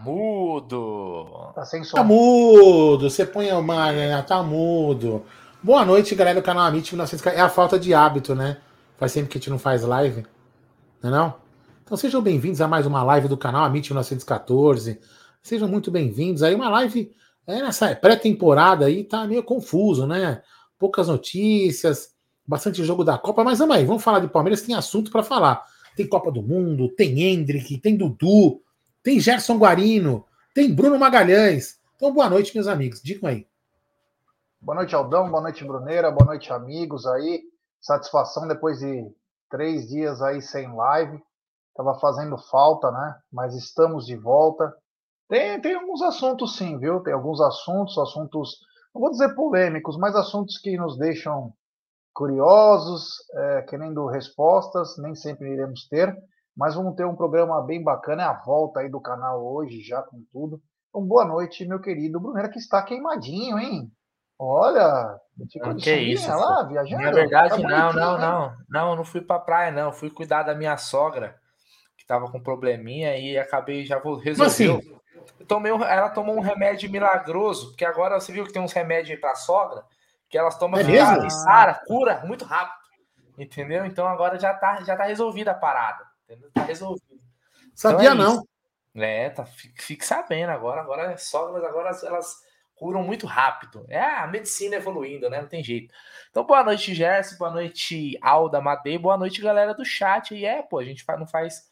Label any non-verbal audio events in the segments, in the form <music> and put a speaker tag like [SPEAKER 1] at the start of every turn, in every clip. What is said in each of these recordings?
[SPEAKER 1] Tá mudo.
[SPEAKER 2] Tá sem som.
[SPEAKER 3] Tá mudo. Você põe uma. né? Tá mudo. Boa noite, galera do canal Amit 1914. É a falta de hábito, né? Faz tempo que a gente não faz live. Não é não? Então sejam bem-vindos a mais uma live do canal Amit 1914. Sejam muito bem-vindos. Aí uma live é, nessa pré-temporada aí, tá meio confuso, né? Poucas notícias, bastante jogo da Copa, mas vamos aí, vamos falar de Palmeiras, tem assunto para falar. Tem Copa do Mundo, tem Hendrick, tem Dudu, tem Gerson Guarino, tem Bruno Magalhães. Então, boa noite, meus amigos. Digam aí.
[SPEAKER 2] Boa noite, Aldão. Boa noite, Bruneira. Boa noite, amigos aí. Satisfação depois de três dias aí sem live. Tava fazendo falta, né? Mas estamos de volta. Tem, tem alguns assuntos, sim, viu? Tem alguns assuntos, assuntos, não vou dizer polêmicos, mas assuntos que nos deixam curiosos, é, querendo respostas. Nem sempre iremos ter. Mas vamos ter um programa bem bacana. É a volta aí do canal hoje, já com tudo. Então, boa noite, meu querido Bruneira, que está queimadinho, hein? Olha,
[SPEAKER 1] ficou de que isso, lá, viajando. Na verdade, tá não, não, não. Não, não fui pra praia, não. Fui cuidar da minha sogra, que tava com probleminha, e acabei, já vou resolver. Assim? Eu tomei um, ela tomou um remédio milagroso, porque agora você viu que tem uns remédios aí pra sogra, que elas tomam
[SPEAKER 3] é
[SPEAKER 1] e sara, cura muito rápido. Entendeu? Então agora já tá, já tá resolvida a parada. Tá resolvido.
[SPEAKER 3] Sabia
[SPEAKER 1] então
[SPEAKER 3] é não.
[SPEAKER 1] É, tá, fique, fique sabendo agora. Agora sogras, agora elas curam muito rápido. É a medicina evoluindo, né? Não tem jeito. Então, boa noite, Gerson. Boa noite, Alda Madei. Boa noite, galera do chat. E é, pô, a gente não faz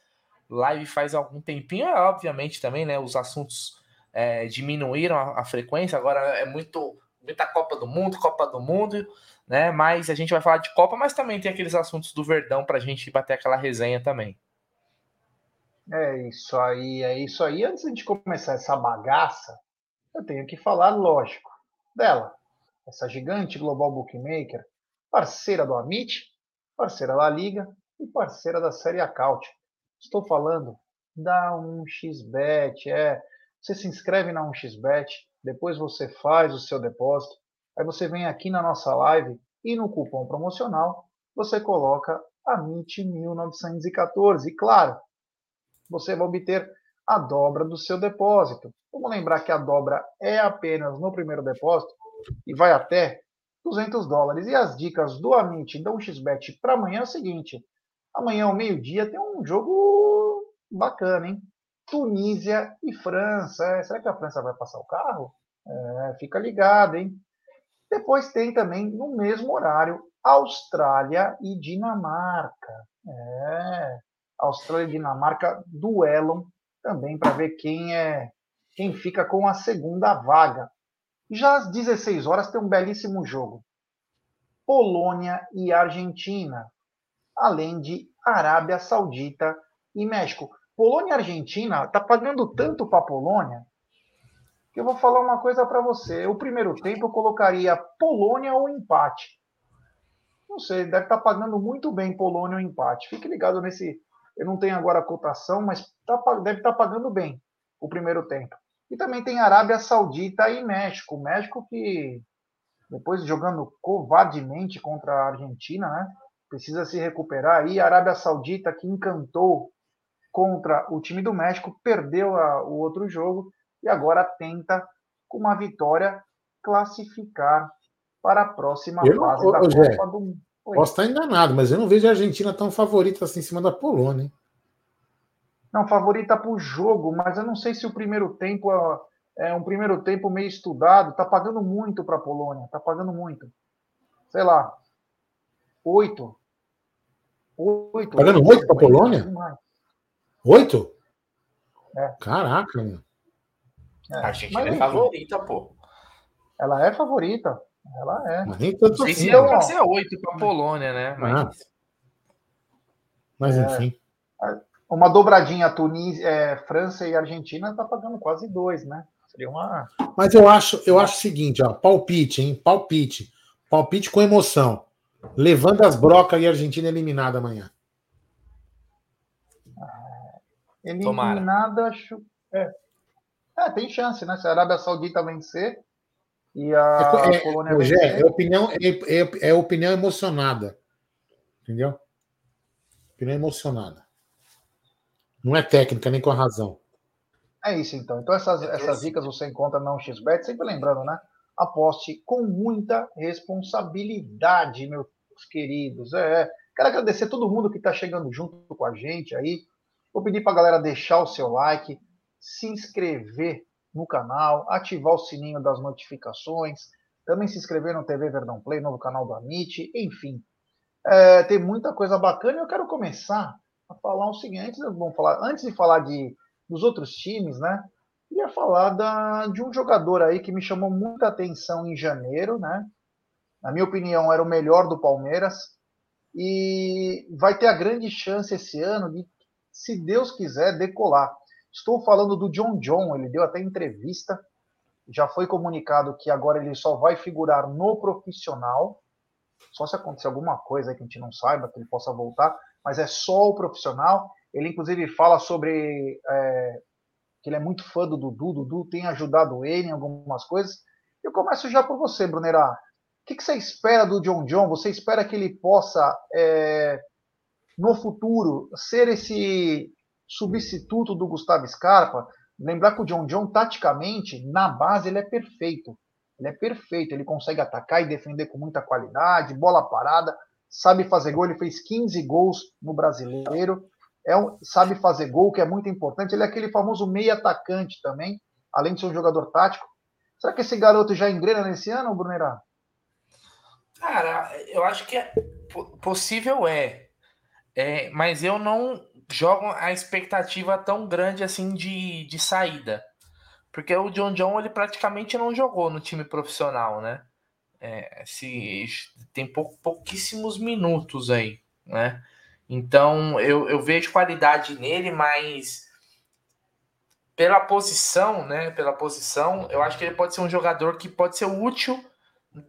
[SPEAKER 1] live faz algum tempinho, é, obviamente também, né? Os assuntos é, diminuíram a, a, frequência. Agora é muito muita Copa do Mundo, Copa do Mundo, né? Mas a gente vai falar de Copa, mas também tem aqueles assuntos do Verdão para a gente bater aquela resenha também.
[SPEAKER 2] É isso aí, é isso aí. Antes de começar essa bagaça, eu tenho que falar, lógico, dela. Essa gigante global bookmaker, parceira do Amit, parceira da Liga e parceira da Série Acaute. Estou falando da 1xBet. É, você se inscreve na 1xBet, depois você faz o seu depósito, aí você vem aqui na nossa live e no cupom promocional você coloca AMIT1914. E claro, você vai obter a dobra do seu depósito. Vamos lembrar que a dobra é apenas no primeiro depósito e vai até 200 dólares. E as dicas do Amit da 1xBet para amanhã é o seguinte: amanhã ao meio-dia tem um jogo bacana, hein? Tunísia e França. É, será que a França vai passar o carro? É, fica ligado, hein? Depois tem também, no mesmo horário, Austrália e Dinamarca. É, Austrália e Dinamarca duelam também para ver quem é quem fica com a segunda vaga. Já às 16 horas tem um belíssimo jogo. Polônia e Argentina, além de Arábia Saudita e México. Polônia e Argentina tá pagando tanto para Polônia que eu vou falar uma coisa para você. O primeiro tempo eu colocaria Polônia ou empate. Não sei, deve estar tá pagando muito bem Polônia ou empate. Fique ligado nesse eu não tenho agora a cotação, mas tá, deve estar tá pagando bem o primeiro tempo. E também tem Arábia Saudita e México. O México que, depois jogando covardemente contra a Argentina, né, precisa se recuperar. E a Arábia Saudita, que encantou contra o time do México, perdeu a, o outro jogo e agora tenta, com uma vitória, classificar para a próxima
[SPEAKER 3] eu,
[SPEAKER 2] fase da Copa do Mundo.
[SPEAKER 3] Oi. Posso estar enganado, mas eu não vejo a Argentina tão favorita assim em cima da Polônia. Hein?
[SPEAKER 2] Não, favorita para o jogo, mas eu não sei se o primeiro tempo é, um primeiro tempo meio estudado. Tá pagando muito para a Polônia, tá pagando muito. Sei lá, oito. Oito.
[SPEAKER 3] Pagando oito para a Polônia? Oito?
[SPEAKER 2] É.
[SPEAKER 3] Caraca, meu.
[SPEAKER 1] É. A Argentina é favorita, pô.
[SPEAKER 2] Ela é favorita. Ela é.
[SPEAKER 3] Mas nem tanto
[SPEAKER 1] assim. Se
[SPEAKER 3] não.
[SPEAKER 1] ser oito para a Polônia, né? Mas,
[SPEAKER 3] ah. Mas
[SPEAKER 2] é.
[SPEAKER 3] enfim.
[SPEAKER 2] Uma dobradinha Tunísia, é, França e Argentina tá pagando quase dois, né? Seria uma.
[SPEAKER 3] Mas eu acho, eu acho o seguinte, ó, palpite, hein? Palpite. Palpite com emoção. Levando as brocas e a Argentina eliminada amanhã.
[SPEAKER 2] eliminada, acho. É. é. tem chance, né? Se a Arábia Saudita vencer, e a
[SPEAKER 3] é, Polônia é, é, opinião, é, é, é, opinião emocionada. Entendeu? Opinião emocionada. Não é técnica, nem com a razão.
[SPEAKER 2] É isso então. Então essas, essas dicas você encontra na 1xBet, sempre lembrando, né? Aposte com muita responsabilidade, meus queridos. É, quero agradecer a todo mundo que está chegando junto com a gente aí. Vou pedir para a galera deixar o seu like, se inscrever no canal, ativar o sininho das notificações, também se inscrever no TV Verdão Play, novo canal do Amit, enfim. É, tem muita coisa bacana e eu quero começar a falar o seguinte, vamos falar, antes de falar de, dos outros times, né? Queria falar da, de um jogador aí que me chamou muita atenção em janeiro, né? Na minha opinião, era o melhor do Palmeiras e vai ter a grande chance esse ano de, se Deus quiser, decolar. Estou falando do John John, ele deu até entrevista, já foi comunicado que agora ele só vai figurar no profissional, só se acontecer alguma coisa que a gente não saiba, que ele possa voltar, mas é só o profissional. Ele, inclusive, fala sobre é, que ele é muito fã do Dudu, Dudu tem ajudado ele em algumas coisas. Eu começo já por você, Brunerá. O que, que, você espera do John John? Você espera que ele possa, é, no futuro, ser esse substituto do Gustavo Scarpa? Lembrar que o John John, taticamente, na base, ele é perfeito. Ele é perfeito, ele consegue atacar e defender com muita qualidade, bola parada, sabe fazer gol, ele fez 15 gols no brasileiro, é um, sabe fazer gol, que é muito importante. Ele é aquele famoso meio atacante também, além de ser um jogador tático. Será que esse garoto já engrena nesse ano, Brunerá?
[SPEAKER 1] Cara, eu acho que é possível é, é, mas eu não jogo a expectativa tão grande assim de, de saída. Porque o John John ele praticamente não jogou no time profissional, né? É, se, tem pou, pouquíssimos minutos aí, né? Então eu, eu vejo qualidade nele, mas pela posição, né? Pela posição, eu acho que ele pode ser um jogador que pode ser útil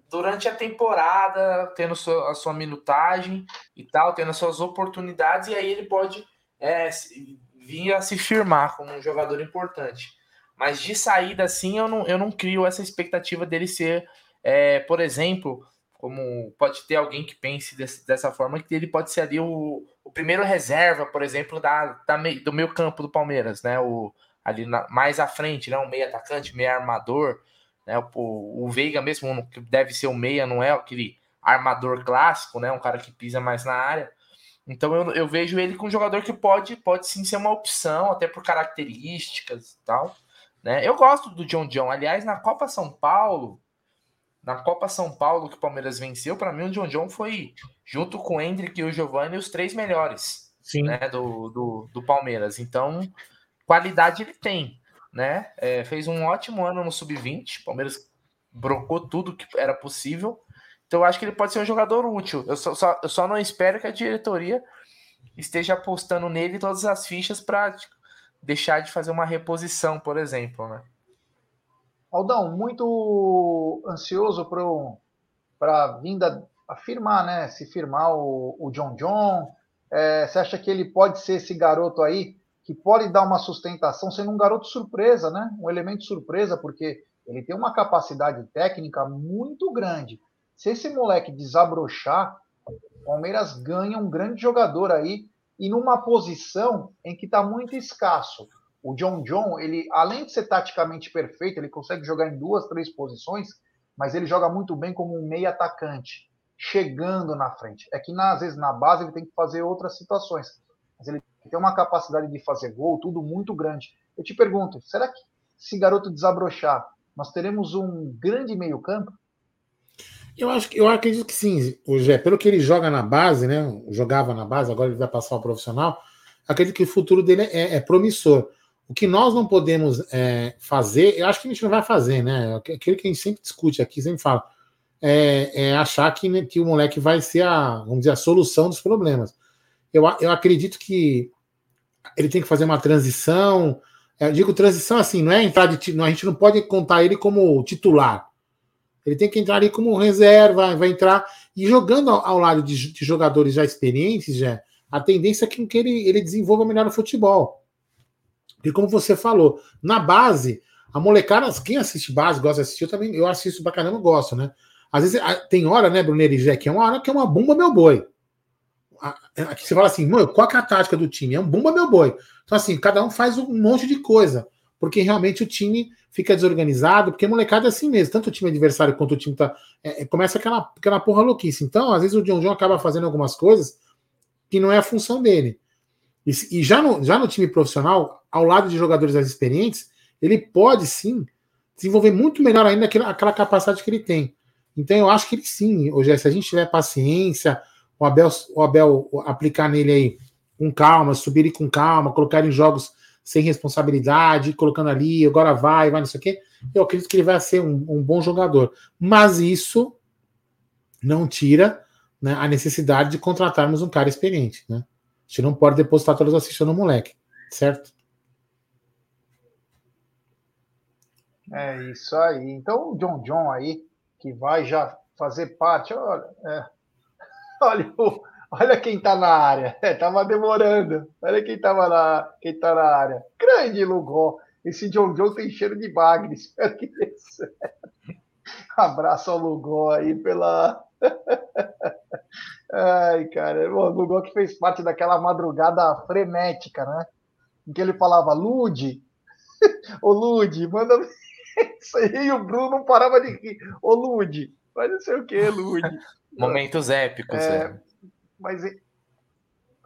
[SPEAKER 1] durante a temporada, tendo a sua minutagem e tal, tendo as suas oportunidades, e aí ele pode é, vir a se firmar como um jogador importante. Mas de saída, assim, eu não, eu não crio essa expectativa dele ser, é, por exemplo, como pode ter alguém que pense desse, dessa forma, que ele pode ser ali o, o primeiro reserva, por exemplo, da, da do meio campo do Palmeiras, né? O, ali na, mais à frente, né? Um meio atacante, meio armador, né? O, o Veiga mesmo, que deve ser o meia, não é aquele armador clássico, né? Um cara que pisa mais na área. Então eu, eu vejo ele com um jogador que pode, pode sim ser uma opção, até por características e tal. Né? Eu gosto do John John. Aliás, na Copa São Paulo, na Copa São Paulo que o Palmeiras venceu, para mim o John John foi, junto com o Hendrick e o Giovanni, os três melhores né, do, do, do, Palmeiras. Então, qualidade ele tem. Né? É, fez um ótimo ano no Sub-20. Palmeiras brocou tudo que era possível. Então, eu acho que ele pode ser um jogador útil. Eu só, só, eu só não espero que a diretoria esteja apostando nele todas as fichas para deixar de fazer uma reposição, por exemplo, né?
[SPEAKER 2] Aldão, muito ansioso para a vinda afirmar, né? Se firmar o, o John John. É, você acha que ele pode ser esse garoto aí que pode dar uma sustentação, sendo um garoto surpresa, né? Um elemento surpresa, porque ele tem uma capacidade técnica muito grande. Se esse moleque desabrochar, o Palmeiras ganha um grande jogador aí e numa posição em que está muito escasso. O John John, ele, além de ser taticamente perfeito, ele consegue jogar em duas, três posições, mas ele joga muito bem como um meio atacante, chegando na frente. É que, às vezes, na base, ele tem que fazer outras situações. Mas ele tem uma capacidade de fazer gol, tudo muito grande. Eu te pergunto, será que se garoto desabrochar, nós teremos um grande meio-campo?
[SPEAKER 3] Eu acho que eu acredito que sim, o Gé, pelo que ele joga na base, né? Jogava na base, agora ele vai passar ao profissional. Acredito que o futuro dele é, é promissor. O que nós não podemos é, fazer, eu acho que a gente não vai fazer, né? Aquilo que a gente sempre discute aqui, sempre fala, é, é achar que, né, que o moleque vai ser a, vamos dizer, a solução dos problemas. Eu, eu acredito que ele tem que fazer uma transição. Eu digo transição assim, não é entrar de. A gente não pode contar ele como titular. Ele tem que entrar ali como reserva, vai entrar. E jogando ao, ao lado de, de, jogadores já experientes, já, a tendência é que, que ele, ele desenvolva melhor o futebol. E como você falou, na base, a molecada, quem assiste base, gosta de assistir, eu também eu assisto pra caramba, gosto, né? Às vezes tem hora, né, Brunner e Zé, que é uma hora que é uma bomba meu boi. Aqui é, você fala assim, mano, qual é a tática do time? É um bomba meu boi. Então, assim, cada um faz um monte de coisa. Porque realmente o time fica desorganizado, porque molecada é assim mesmo, tanto o time adversário quanto o time tá. É, é, começa aquela, aquela porra louquice. Então, às vezes o John John acaba fazendo algumas coisas que não é a função dele. E, e já, no, já no time profissional, ao lado de jogadores mais experientes, ele pode sim desenvolver muito melhor ainda aquela, aquela capacidade que ele tem. Então eu acho que ele sim, hoje, se a gente tiver paciência, o Abel, o Abel aplicar nele aí com calma, subir ele com calma, colocar em jogos sem responsabilidade, colocando ali, agora vai, vai, não sei o quê. Eu acredito que ele vai ser um, um bom jogador. Mas isso não tira né, a necessidade de contratarmos um cara experiente. Né? A gente não pode depositar todas as fichas no moleque, certo?
[SPEAKER 2] É isso aí. Então o John John aí que vai já fazer parte. Olha, é, <laughs> olha, olha quem está na área. <laughs> É, tava demorando. Olha quem tava na, quem tá na área. Grande Lugol. Esse John John tem cheiro de bagre. Espero <laughs> que dê certo. Abraço ao Lugol aí pela. <laughs> Ai, cara, o Lugol que fez parte daquela madrugada frenética, né? Em que ele falava, Lude, ô Lude, manda isso aí, e o Bruno não parava de rir. Ô, Lude, mas não sei o que, Lude.
[SPEAKER 1] Momentos épicos, é.
[SPEAKER 2] é. Mas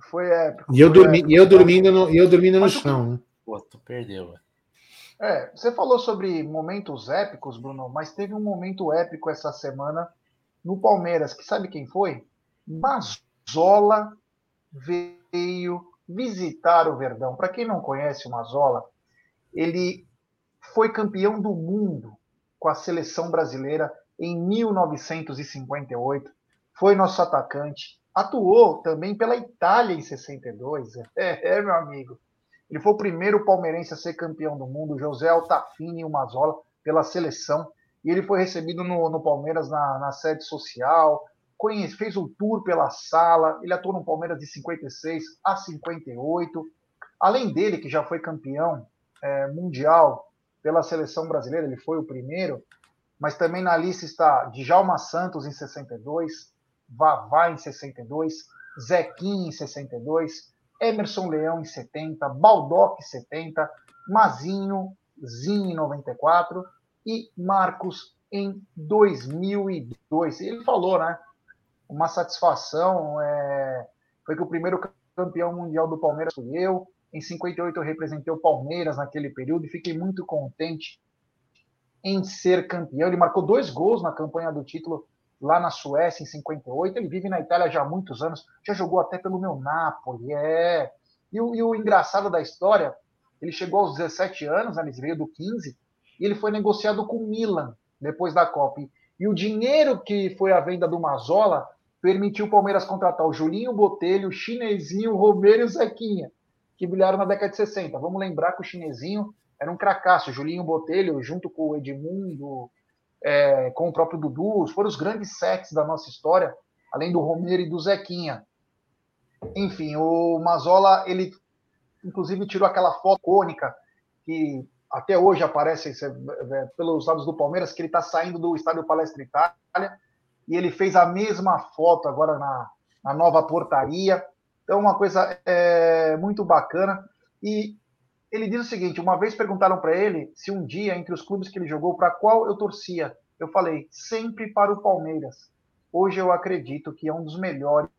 [SPEAKER 2] foi épico.
[SPEAKER 3] E eu, dormi, épico, e eu dormindo no, e eu dormindo no chão, né?
[SPEAKER 1] Pô, tu perdeu,
[SPEAKER 2] É, você falou sobre momentos épicos, Bruno, mas teve um momento épico essa semana no Palmeiras, que sabe quem foi? Mazola veio visitar o Verdão. Para quem não conhece o Mazola, ele foi campeão do mundo com a seleção brasileira em 1958, foi nosso atacante, atuou também pela Itália em 62, é, <laughs> é meu amigo. Ele foi o primeiro palmeirense a ser campeão do mundo, José Altafini e Mazola, pela seleção, e ele foi recebido no, no Palmeiras na, na, sede social, conhece, fez o tour pela sala, ele atuou no Palmeiras de 56 a 58. Além dele, que já foi campeão é, mundial pela seleção brasileira, ele foi o primeiro, mas também na lista está Djalma Santos em 62, Vavá em 62, Zequim em 62, Emerson Leão em 70, Baldock em 70, Mazinho, Zinho em 94 e Marcos em 2002. Ele falou, né? Uma satisfação é... foi que o primeiro campeão mundial do Palmeiras fui eu, em 58 eu representei o Palmeiras naquele período e fiquei muito contente em ser campeão. Ele marcou dois gols na campanha do título lá na Suécia em 58. Ele vive na Itália já há muitos anos, já jogou até pelo meu Napoli. É. E o, e o engraçado da história, ele chegou aos 17 anos, né, ele veio do 15, e ele foi negociado com o Milan depois da Copa. E o dinheiro que foi a venda do Mazola permitiu o Palmeiras contratar o Julinho Botelho, o Chinesinho, o Romero e o Zequinha que brilharam na década de 60. Vamos lembrar que o chinesinho era um cracaço, Julinho Botelho, junto com o Edmundo, é, com o próprio Dudu, foram os grandes sets da nossa história, além do Romero e do Zequinha. Enfim, o Mazola, ele inclusive tirou aquela foto icônica que até hoje aparece é, pelos lados do Palmeiras, que ele está saindo do estádio Palestra Itália, e ele fez a mesma foto agora na, na nova portaria. Então, uma coisa é, muito bacana. E ele diz o seguinte: uma vez perguntaram para ele se um dia, entre os clubes que ele jogou, para qual eu torcia. Eu falei, sempre para o Palmeiras. Hoje eu acredito que é um dos melhores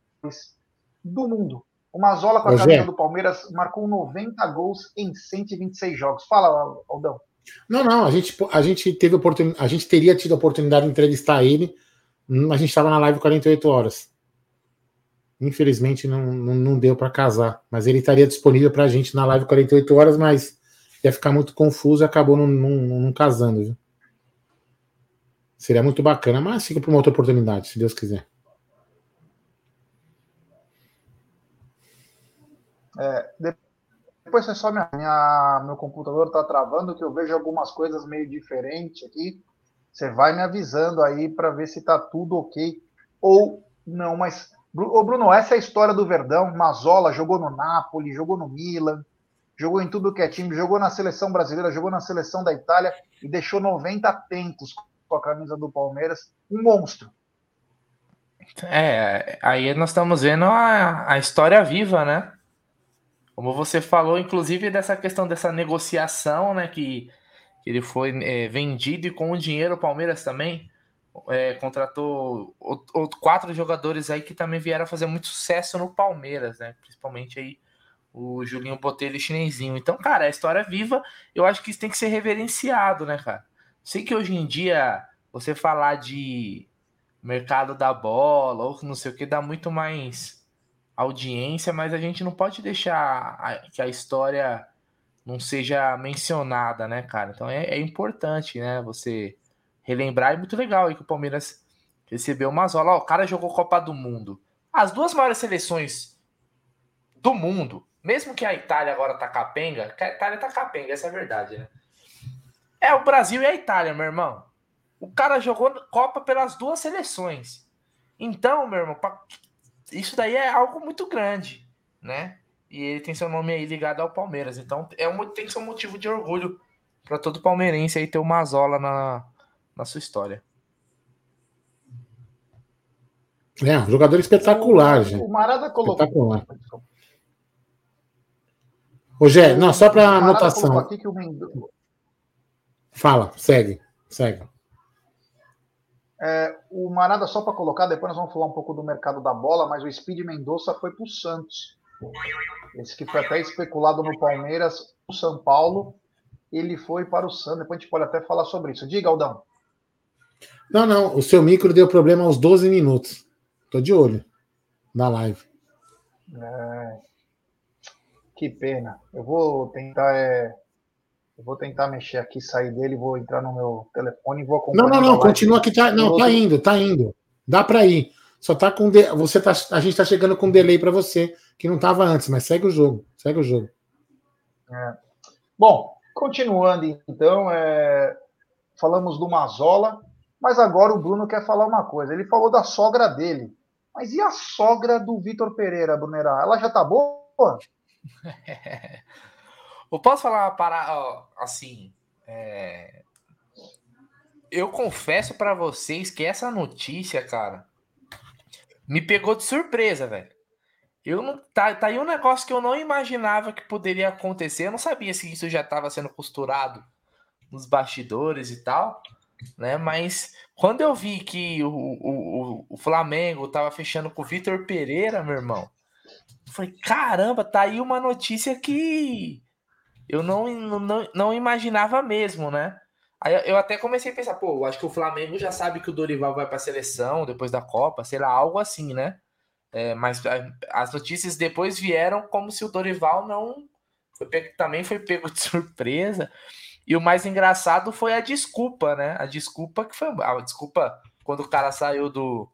[SPEAKER 2] do mundo. O Mazola, com a camisa do Palmeiras, marcou 90 gols em 126 jogos. Fala, Aldão.
[SPEAKER 3] Não, não, a gente, a gente teve oportunidade, a gente teria tido a oportunidade de entrevistar ele. Hum, a gente estava na live 48 horas. Infelizmente não, não, não deu para casar, mas ele estaria disponível para a gente na live 48 horas, mas ia ficar muito confuso e acabou não, não, não casando. Viu? Seria muito bacana, mas fica para uma outra oportunidade, se Deus quiser.
[SPEAKER 2] É, depois você só minha, minha, meu computador está travando, que eu vejo algumas coisas meio diferentes aqui. Você vai me avisando aí para ver se está tudo ok ou não, mas Ô Bruno, essa é a história do Verdão. Mazola jogou no Napoli, jogou no Milan, jogou em tudo que é time, jogou na seleção brasileira, jogou na seleção da Itália e deixou 90 tentos com a camisa do Palmeiras. Um monstro.
[SPEAKER 1] É, aí nós estamos vendo a, a história viva, né? Como você falou, inclusive, dessa questão dessa negociação, né? Que, que ele foi é, vendido e com o dinheiro o Palmeiras também é, contratou o, o, quatro jogadores aí que também vieram fazer muito sucesso no Palmeiras, né? Principalmente aí o Julinho Botelho e Chinesinho. Então, cara, a história é viva, eu acho que isso tem que ser reverenciado, né, cara? Sei que hoje em dia você falar de mercado da bola ou não sei o que dá muito mais audiência, mas a gente não pode deixar a, que a história não seja mencionada, né, cara? Então é, é importante, né, você relembrar. É muito legal aí que o Palmeiras recebeu uma zola. Ó, o cara jogou Copa do Mundo. As duas maiores seleções do mundo, mesmo que a Itália agora tá capenga, a Itália tá capenga, essa é a verdade, né? É o Brasil e a Itália, meu irmão. O cara jogou Copa pelas duas seleções. Então, meu irmão, isso daí é algo muito grande, né? E ele tem seu nome aí ligado ao Palmeiras. Então, é um, tem que ser um motivo de orgulho para todo palmeirense aí ter o Mazola na, na sua história.
[SPEAKER 3] É, um jogador espetacular, o, gente. O
[SPEAKER 2] Marada colocou. Espetacular.
[SPEAKER 3] Rogério, não, só para anotação. Aqui que o Mendo... Fala, segue, segue.
[SPEAKER 2] É, o Marada, só para colocar, depois nós vamos falar um pouco do mercado da bola, mas o Speed Mendonça foi para o Santos. Esse que foi até especulado no Palmeiras, o São Paulo, ele foi para o Santos. Depois a gente pode até falar sobre isso. Diga, Aldão.
[SPEAKER 3] Não, não, o seu micro deu problema aos 12 minutos. Tô de olho na live.
[SPEAKER 2] É, que pena. Eu vou tentar é, eu vou tentar mexer aqui, sair dele, vou entrar no meu telefone e vou
[SPEAKER 3] acompanhar. Não, não, não, continua aqui. Tá, não, tá indo, tá indo. Dá para ir. Só tá com. De... Você tá, a gente tá chegando com um delay para você, que não tava antes, mas segue o jogo. Segue o jogo.
[SPEAKER 2] É. Bom, continuando então, é... falamos do Mazola, mas agora o Bruno quer falar uma coisa. Ele falou da sogra dele. Mas e a sogra do Vitor Pereira, Brunerá? Ela já tá boa? <laughs>
[SPEAKER 1] Eu posso falar parada assim. É... Eu confesso para vocês que essa notícia, cara, me pegou de surpresa, velho. Eu não tá, tá aí um negócio que eu não imaginava que poderia acontecer. Eu não sabia se isso já estava sendo costurado nos bastidores e tal, né? Mas quando eu vi que o, o, o Flamengo tava fechando com o Vitor Pereira, meu irmão, falei, caramba, tá aí uma notícia que eu não, não, não imaginava mesmo, né? Aí eu até comecei a pensar, pô, acho que o Flamengo já sabe que o Dorival vai para a seleção depois da Copa, sei lá, algo assim, né? É, mas as notícias depois vieram como se o Dorival não foi pego, também foi pego de <laughs> surpresa. E o mais engraçado foi a desculpa, né? A desculpa que foi a desculpa quando o cara saiu do,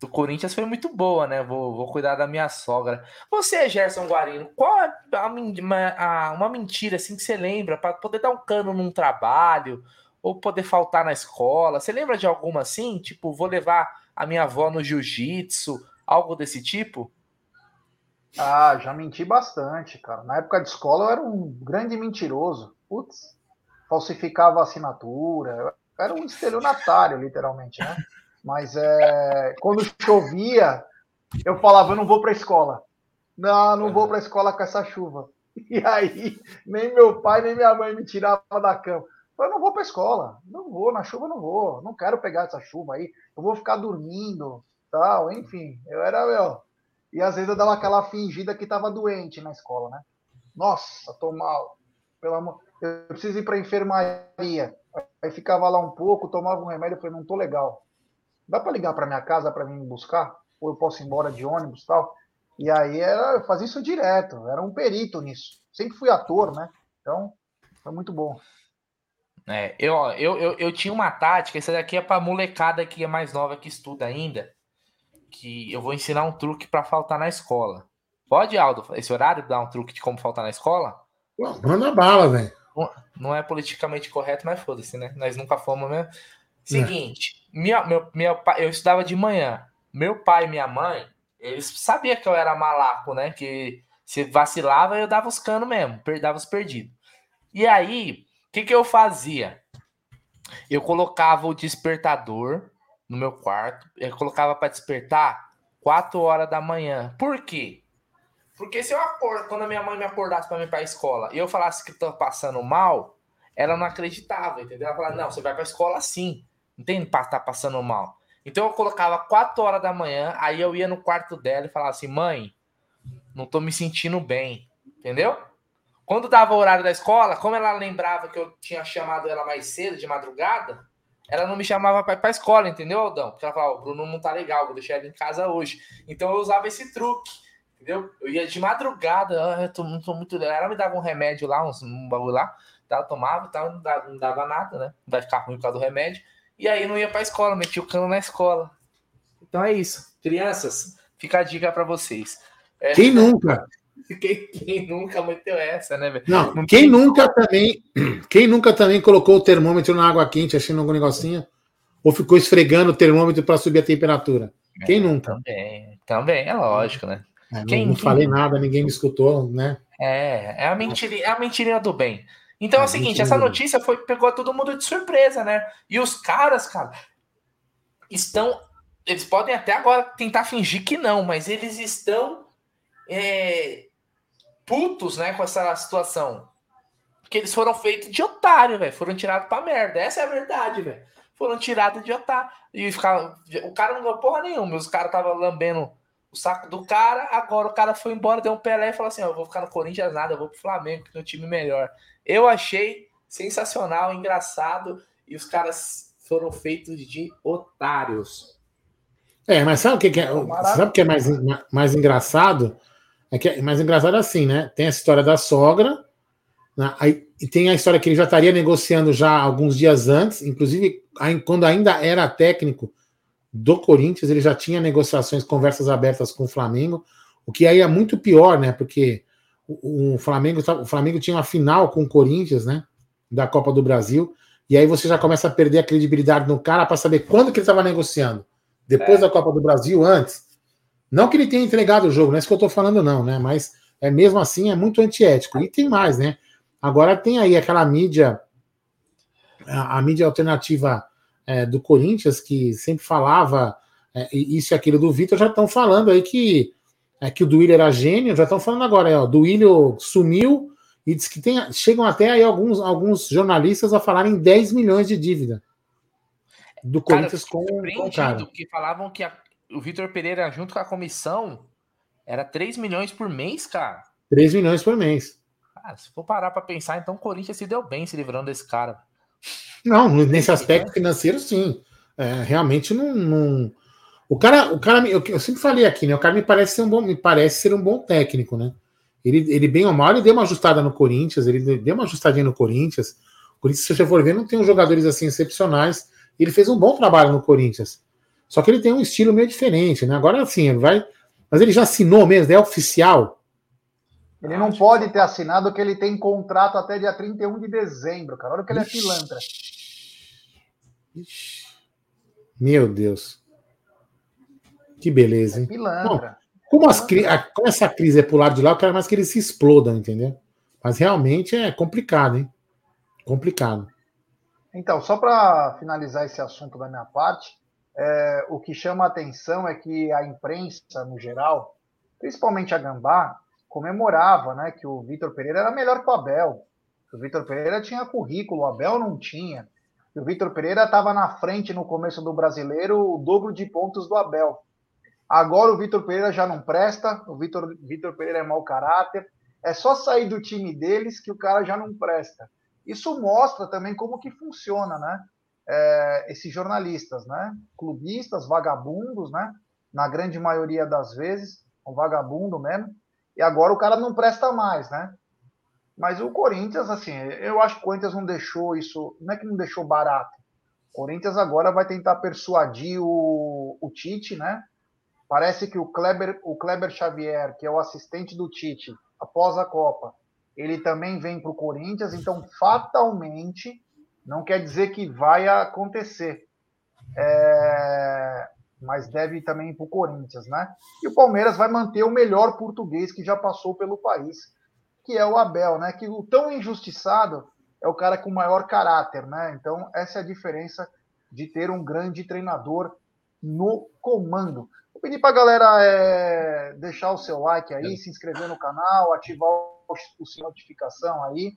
[SPEAKER 1] do Corinthians foi muito boa, né? Vou, vou cuidar da minha sogra. Você, Gerson Guarino, qual é a, a, uma mentira assim que você lembra para poder dar um cano num trabalho ou poder faltar na escola? Você lembra de alguma assim? Tipo, vou levar a minha avó no jiu-jitsu, algo desse tipo?
[SPEAKER 2] Ah, já menti bastante, cara. Na época de escola eu era um grande mentiroso. Putz, falsificava assinatura. Era um estelionatário, literalmente, né? Mas é, quando chovia, eu falava, eu não vou para a escola. Não, não vou para a escola com essa chuva. E aí, nem meu pai, nem minha mãe me tiravam da cama. Eu não vou para a escola. Não vou, na chuva não vou. Não quero pegar essa chuva aí. Eu vou ficar dormindo, tal. Enfim, eu era, meu. E às vezes eu dava aquela fingida que estava doente na escola, né? Nossa, tô mal. Pelo amor, eu preciso ir para a enfermaria. Aí ficava lá um pouco, tomava um remédio, eu falei, não tô legal dá para ligar para minha casa para vir me buscar? Ou eu posso ir embora de ônibus tal? E aí era, eu fazia isso direto, era um perito nisso. Sempre fui ator, né? Então, foi muito bom.
[SPEAKER 1] É, eu, eu, eu, eu tinha uma tática, essa daqui é para molecada que é mais nova que estuda ainda, que eu vou ensinar um truque para faltar na escola. Pode, Aldo, esse horário dar um truque de como faltar na escola?
[SPEAKER 3] Manda bala, velho.
[SPEAKER 1] Não, é politicamente correto, mas foda-se, né? Nós nunca fomos mesmo. Seguinte, é. minha, meu, meu, eu estudava de manhã. Meu pai e minha mãe, eles sabiam que eu era malaco, né? Que se vacilava, eu dava os canos mesmo, dava os perdidos. E aí, o que, que eu fazia? Eu colocava o despertador no meu quarto, eu colocava para despertar 4 horas da manhã. Por quê? Porque se eu acordo, quando a minha mãe me acordasse para ir para a escola e eu falasse que tô passando mal, ela não acreditava, entendeu? Ela falava, não, você vai para a escola sim, não tem para estar tá passando mal. Então eu colocava 4 horas da manhã, aí eu ia no quarto dela e falava assim, mãe, não tô me sentindo bem, entendeu? Quando dava o horário da escola, como ela lembrava que eu tinha chamado ela mais cedo, de madrugada, ela não me chamava para ir para escola, entendeu, Aldão? Porque ela falava, o Bruno não tá legal, vou deixar ele em casa hoje. Então eu usava esse truque, entendeu? Eu ia de madrugada, ah, eu tô, tô muito. Ela me dava um remédio lá, uns, um bagulho lá, tá? tomava e tal, não dava, não dava nada, né? Vai ficar ruim por causa do remédio. E aí não ia para a escola, metia o cano na escola. Então é isso. Crianças, fica a dica para vocês.
[SPEAKER 3] É... Quem nunca? <laughs>
[SPEAKER 1] Quem, quem, nunca meteu essa, né, velho?
[SPEAKER 3] Não, não, quem nunca também, <clears throat> quem nunca também colocou o termômetro na água quente, achando algum negocinho, ou ficou esfregando o termômetro para subir a temperatura? É, quem nunca?
[SPEAKER 1] Também, também é lógico, né?
[SPEAKER 3] É, quem, não, falei quem... nada, ninguém me escutou, né?
[SPEAKER 1] É, é a mentirinha, é a mentirinha do bem. Então é, é o seguinte, essa notícia foi pegou todo mundo de surpresa, né? E os caras, cara, estão eles podem até agora tentar fingir que não, mas eles estão é, putos, né, com essa situação. Porque eles foram feitos de otário, velho. Foram tirados pra merda. Essa é a verdade, velho. Foram tirados de otário. E o cara não ganhou porra nenhuma. Os caras estavam lambendo o saco do cara. Agora o cara foi embora, deu um Pelé e falou assim: eu vou ficar no Corinthians nada, eu vou pro Flamengo, que é um time melhor. Eu achei sensacional, engraçado. E os caras foram feitos de otários.
[SPEAKER 3] É, mas sabe o que, que é? Sabe o que é mais, mais engraçado? É que é mais engraçado assim, né? Tem a história da sogra, né? aí, e tem a história que ele já estaria negociando já alguns dias antes, inclusive quando ainda era técnico do Corinthians, ele já tinha negociações, conversas abertas com o Flamengo, o que aí é muito pior, né? Porque o, o Flamengo, o Flamengo tinha uma final com o Corinthians, né? Da Copa do Brasil, e aí você já começa a perder a credibilidade no cara para saber quando que ele estava negociando. Depois é. da Copa do Brasil, antes. Não que ele tenha entregado o jogo, não é isso que eu estou falando, não, né? Mas é mesmo assim é muito antiético. E tem mais, né? Agora tem aí aquela mídia, a, a mídia alternativa é, do Corinthians, que sempre falava é, isso e aquilo do Vitor, já estão falando aí que, é, que o Duílio era gênio, já estão falando agora, é, ó, Duílio sumiu e diz que tem, chegam até aí alguns, alguns jornalistas a falarem 10 milhões de dívida do Corinthians com, com o cara.
[SPEAKER 1] que falavam que a, o Vitor Pereira, junto com a comissão, era 3 milhões por mês, cara.
[SPEAKER 3] 3 milhões por mês.
[SPEAKER 1] Ah, se for parar para pensar, então o Corinthians se deu bem se livrando desse cara.
[SPEAKER 3] Não, nesse aspecto financeiro, sim. É, realmente não, não, O cara, o cara eu, eu, sempre falei aqui, né? O cara me parece ser um bom, me parece ser um bom técnico, né? Ele, ele bem ou mal, ele deu uma ajustada no Corinthians, ele deu uma ajustadinha no Corinthians. O Corinthians, se você for ver, não tem uns jogadores assim excepcionais. Ele fez um bom trabalho no Corinthians. Só que ele tem um estilo meio diferente, né? Agora sim, ele vai. Mas ele já assinou mesmo, é oficial.
[SPEAKER 2] Ele não pode ter assinado porque ele tem contrato até dia 31 de dezembro, cara. Olha que ele é pilantra.
[SPEAKER 3] Meu Deus. Que beleza, hein? É
[SPEAKER 2] pilantra.
[SPEAKER 3] Bom, como, as, como essa crise é pro lado de lá, eu quero mais que eles se explodam, entendeu? Mas realmente é complicado, hein? Complicado.
[SPEAKER 2] Então, só para finalizar esse assunto da minha parte, é, o que chama a atenção é que a imprensa, no geral, principalmente a Gambá, comemorava né, que o Vitor Pereira era melhor que o Abel. o Vitor Pereira tinha currículo, o Abel não tinha. E o Vitor Pereira estava na frente no começo do brasileiro, o dobro de pontos do Abel. Agora o Vitor Pereira já não presta, o Vitor, Vitor Pereira é mau caráter. É só sair do time deles que o cara já não presta. Isso mostra também como que funciona, né? é, esses jornalistas, né? Clubistas, vagabundos, né? Na grande maioria das vezes, um vagabundo mesmo. E agora o cara não presta mais, né? Mas o Corinthians, assim, eu acho que o Corinthians não deixou isso, não é que não deixou barato. O Corinthians agora vai tentar persuadir o, o Tite, né? Parece que o Kleber, o Kleber Xavier, que é o assistente do Tite, após a Copa, ele também vem para o Corinthians, então fatalmente não quer dizer que vai acontecer. É... Mas deve também para o Corinthians, né? E o Palmeiras vai manter o melhor português que já passou pelo país, que é o Abel, né? Que o tão injustiçado é o cara com maior caráter, né? Então, essa é a diferença de ter um grande treinador no comando. pedir para a galera é, deixar o seu like aí, se inscrever no canal, ativar o, o sininho de notificação aí.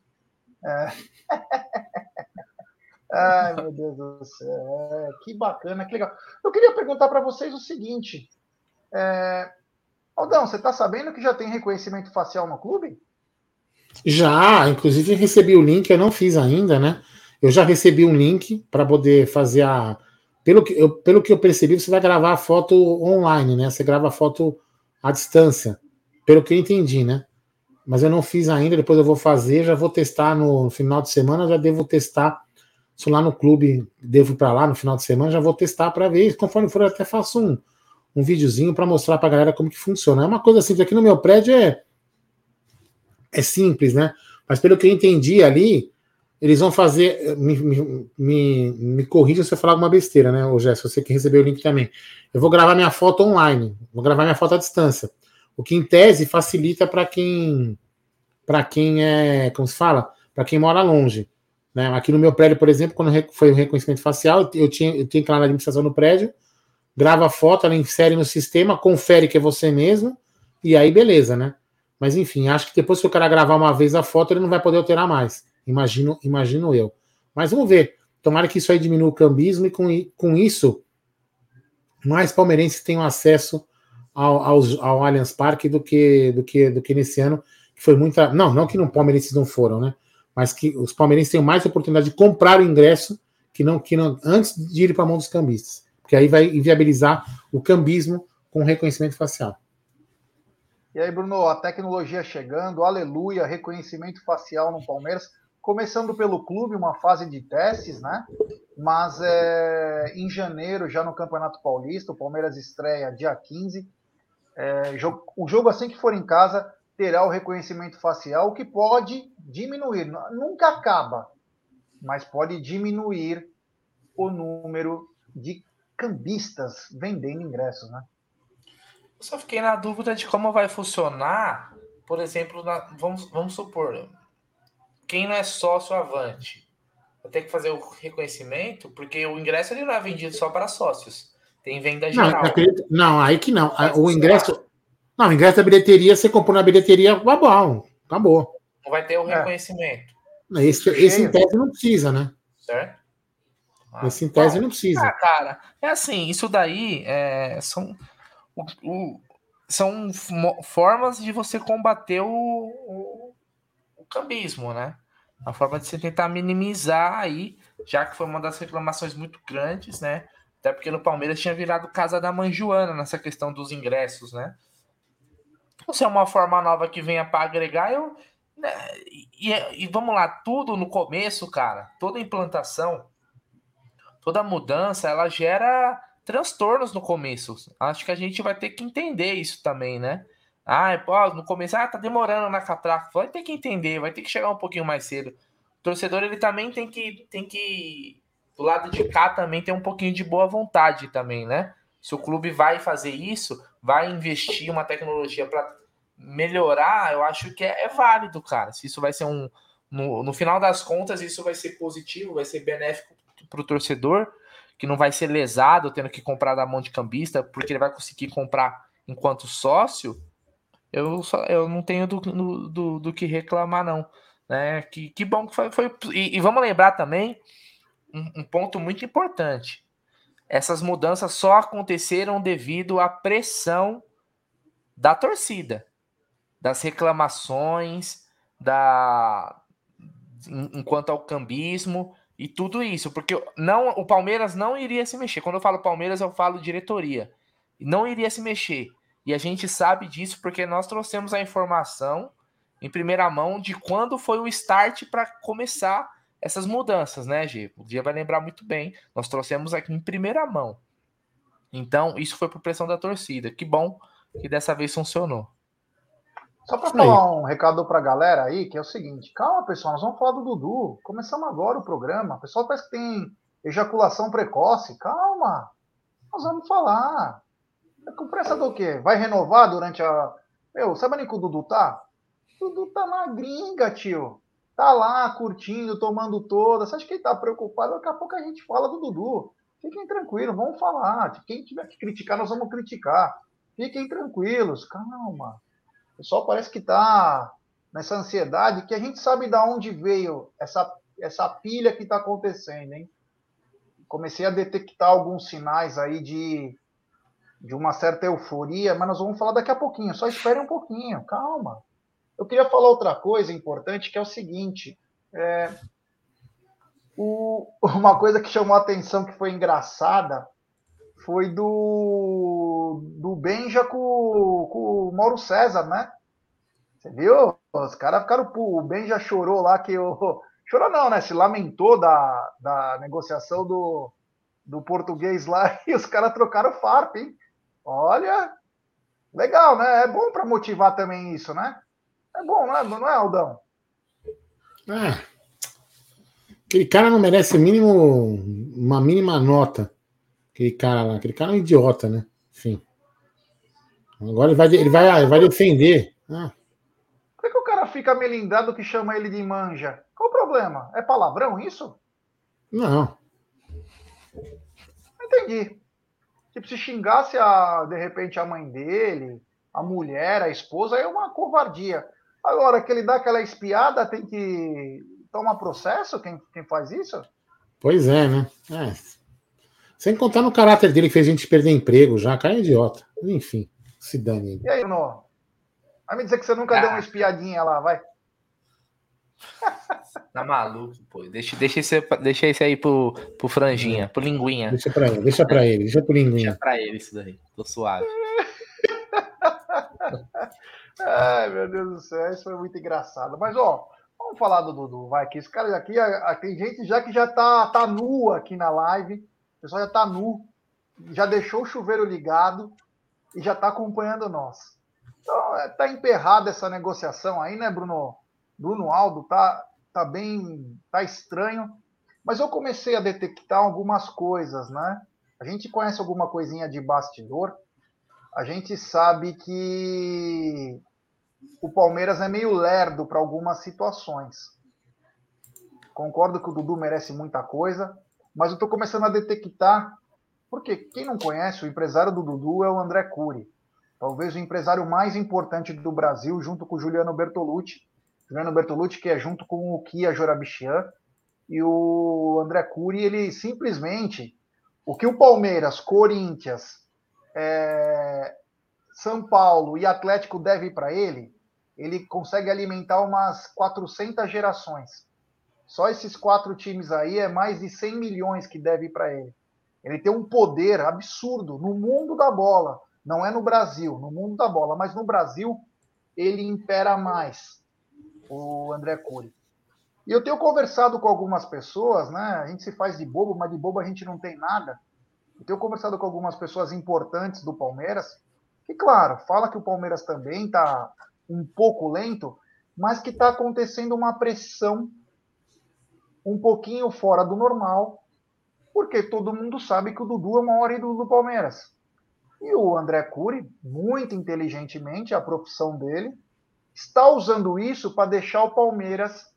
[SPEAKER 2] É... <laughs> Ai, meu Deus do céu. É, que bacana, que legal. Eu queria perguntar para vocês o seguinte. É... Aldão, você está sabendo que já tem reconhecimento facial no clube?
[SPEAKER 3] Já, inclusive recebi o link, eu não fiz ainda, né? Eu já recebi um link para poder fazer a. Pelo que, eu, pelo que eu percebi, você vai gravar a foto online, né? Você grava a foto à distância. Pelo que eu entendi, né? Mas eu não fiz ainda, depois eu vou fazer, já vou testar no final de semana, já devo testar. Se lá no clube, devo para lá no final de semana, já vou testar para ver. Conforme for, eu até faço um, um videozinho para mostrar para a galera como que funciona. É uma coisa assim, aqui no meu prédio é, é simples, né? Mas pelo que eu entendi ali, eles vão fazer. Me, me, me, me corrija se eu falar alguma besteira, né, ô Jéssica? Você que recebeu o link também. Eu vou gravar minha foto online, vou gravar minha foto à distância. O que em tese facilita para quem. Para quem é. Como se fala? Para quem mora longe. Né? Aqui no meu prédio, por exemplo, quando foi o reconhecimento facial, eu tinha, eu tinha que ir lá na administração do prédio, grava a foto, ela insere no sistema, confere que é você mesmo, e aí beleza, né? Mas enfim, acho que depois que o cara gravar uma vez a foto, ele não vai poder alterar mais. Imagino, imagino eu. Mas vamos ver. Tomara que isso aí diminua o cambismo e com, com isso mais palmeirenses tenham acesso ao, ao, ao Allianz Parque do que, do que do que nesse ano, que foi muita. Não, não que não palmeirenses não foram, né? Mas que os palmeirenses tenham mais oportunidade de comprar o ingresso que não, que não antes de ir para a mão dos cambistas. Porque aí vai inviabilizar o cambismo com reconhecimento facial.
[SPEAKER 2] E aí, Bruno, a tecnologia chegando, aleluia, reconhecimento facial no Palmeiras começando pelo clube, uma fase de testes, né? Mas é, em janeiro, já no Campeonato Paulista, o Palmeiras estreia dia 15. É, jogo, o jogo, assim que for em casa, terá o reconhecimento facial, que pode diminuir, nunca acaba, mas pode diminuir o número de cambistas vendendo ingressos, né?
[SPEAKER 1] Eu só fiquei na dúvida de como vai funcionar, por exemplo, na, vamos, vamos supor, quem não é sócio avante vai ter que fazer o reconhecimento, porque o ingresso ele não é vendido só para sócios. Tem venda geral.
[SPEAKER 3] Não, não aí que não. o ingresso. Não, o ingresso da bilheteria, você comprou na bilheteria, tá bom. Acabou.
[SPEAKER 1] Não vai ter o é. reconhecimento.
[SPEAKER 3] Esse, esse em tese não precisa, né?
[SPEAKER 1] Certo?
[SPEAKER 3] Ah, esse em tese não precisa. Ah,
[SPEAKER 1] cara, é assim, isso daí é, são, o, o, são formas de você combater o, o o cambismo, né? Uma forma de você tentar minimizar aí, já que foi uma das reclamações muito grandes, né? Até porque no Palmeiras tinha virado casa da mãe Joana nessa questão dos ingressos, né? Se é uma forma nova que venha para agregar, eu. Né? E, e, vamos lá, tudo no começo, cara, toda implantação, toda mudança, ela gera transtornos no começo. Acho que a gente vai ter que entender isso também, né? Ah, no começo, ah, tá demorando na catraca. Vai ter que entender, vai ter que chegar um pouquinho mais cedo. O torcedor, ele também tem que, tem que, do lado de cá, também ter um pouquinho de boa vontade também, né? Se o clube vai fazer isso, vai investir uma tecnologia para melhorar, eu acho que é, é, válido, cara. Se isso vai ser um. No, no final das contas, isso vai ser positivo, vai ser benéfico para o torcedor, que não vai ser lesado tendo que comprar da mão de cambista, porque ele vai conseguir comprar enquanto sócio eu, só, eu não tenho do, do, do, que reclamar, não. Né? Que, que bom que foi. foi e, e vamos lembrar também um, um, ponto muito importante. Essas mudanças só aconteceram devido à pressão da torcida, das reclamações, da enquanto ao cambismo e tudo isso, porque não o Palmeiras não iria se mexer. Quando eu falo Palmeiras, eu falo diretoria. Não iria se mexer. E a gente sabe disso porque nós trouxemos a informação em primeira mão de quando foi o start para começar essas mudanças, né, Gê? O dia vai lembrar muito bem. Nós trouxemos aqui em primeira mão. Então, isso foi por pressão da torcida. Que bom que dessa vez funcionou.
[SPEAKER 2] Só para falar um recado para a galera aí, que é o seguinte: calma, pessoal, nós vamos falar do Dudu. Começamos agora o programa. O pessoal parece que tem ejaculação precoce. Calma, nós vamos falar. Com pressa do quê? Vai renovar durante a. Meu, sabe onde que o Dudu tá? O Dudu tá na gringa, tio. Tá lá curtindo, tomando toda. Você acha que ele tá preocupado? Daqui a pouco a gente fala do Dudu. Fiquem tranquilos, vamos falar. Quem tiver que criticar, nós vamos criticar. Fiquem tranquilos, calma. O pessoal parece que está nessa ansiedade que a gente sabe de onde veio essa, essa pilha que está acontecendo, hein? Comecei a detectar alguns sinais aí de, de uma certa euforia, mas nós vamos falar daqui a pouquinho. Só espere um pouquinho, calma. Eu queria falar outra coisa importante, que é o seguinte. É, o, <laughs> uma coisa que chamou a atenção, que foi engraçada, foi do, do Benja com, com o Mauro César, né? Você viu? Os caras ficaram. O Ben já chorou lá que o. <laughs> Chorou não, né? Se lamentou da, da negociação do, do português lá <laughs> e os caras trocaram farpa, hein? Olha, legal, né? É bom para motivar também isso, né? É bom, né? Não é, Aldão?
[SPEAKER 3] Ah, aquele cara não merece mínimo uma mínima nota. Aquele cara lá, aquele cara é um idiota, né? Enfim. Agora ele vai, ele vai, ele vai defender. Ah
[SPEAKER 2] fica melindrado que chama ele de manja? Qual o problema? É palavrão isso?
[SPEAKER 3] Não.
[SPEAKER 2] Entendi. Tipo, se xingasse a, de repente a mãe dele, a mulher, a esposa, é uma covardia. Agora, que ele dá aquela espiada, tem que tomar processo quem, quem faz isso?
[SPEAKER 3] Pois é, né? É. Sem contar no caráter dele que fez a gente perder emprego já, cara é idiota. Enfim, se dane.
[SPEAKER 2] E aí, Bruno? Vai me dizer que você nunca ah. deu uma espiadinha lá, vai. <laughs>
[SPEAKER 1] Tá maluco, pô. Deixa, deixa, esse, deixa esse aí pro, pro franjinha, pro linguinha.
[SPEAKER 3] Deixa pra ele, deixa pra ele, deixa pro linguinha. Deixa
[SPEAKER 1] pra ele isso daí. Tô suave. <laughs>
[SPEAKER 2] Ai, meu Deus do céu, isso foi muito engraçado. Mas, ó, vamos falar do Dudu, vai, que esse cara aqui, tem gente já que já tá, tá nu aqui na live, o pessoal já tá nu, já deixou o chuveiro ligado e já tá acompanhando nós. Então, é, emperrada essa negociação aí, né, Bruno? Bruno Aldo, tá, tá bem, tá estranho. Mas eu comecei a detectar algumas coisas, né? A gente conhece alguma coisinha de bastidor. A gente sabe que o Palmeiras é meio lerdo para algumas situações. Concordo que o Dudu merece muita coisa, mas eu estou começando a detectar, porque quem não conhece, o empresário do Dudu é o André Cury talvez o empresário mais importante do Brasil, junto com o Juliano Bertolucci. Juliano Bertolucci, que é junto com o Kia Jorabichian e o André Cury, ele simplesmente. O que o Palmeiras, Corinthians, é, São Paulo e Atlético deve para ele, ele consegue alimentar umas 400 gerações. Só esses quatro times aí é mais de 100 milhões que deve para ele. Ele tem um poder absurdo no mundo da bola não é no Brasil, no mundo da bola, mas no Brasil ele impera mais, o André Cury. E eu tenho conversado com algumas pessoas, né? A gente se faz de bobo, mas de bobo a gente não tem nada. Eu tenho conversado com algumas pessoas importantes do Palmeiras, que, claro, fala que o Palmeiras também está um pouco lento, mas que está acontecendo uma pressão um pouquinho fora do normal, porque todo mundo sabe que o Dudu é o maior ídolo do Palmeiras. E o André Cury, muito inteligentemente, a profissão dele, está usando isso para deixar o Palmeiras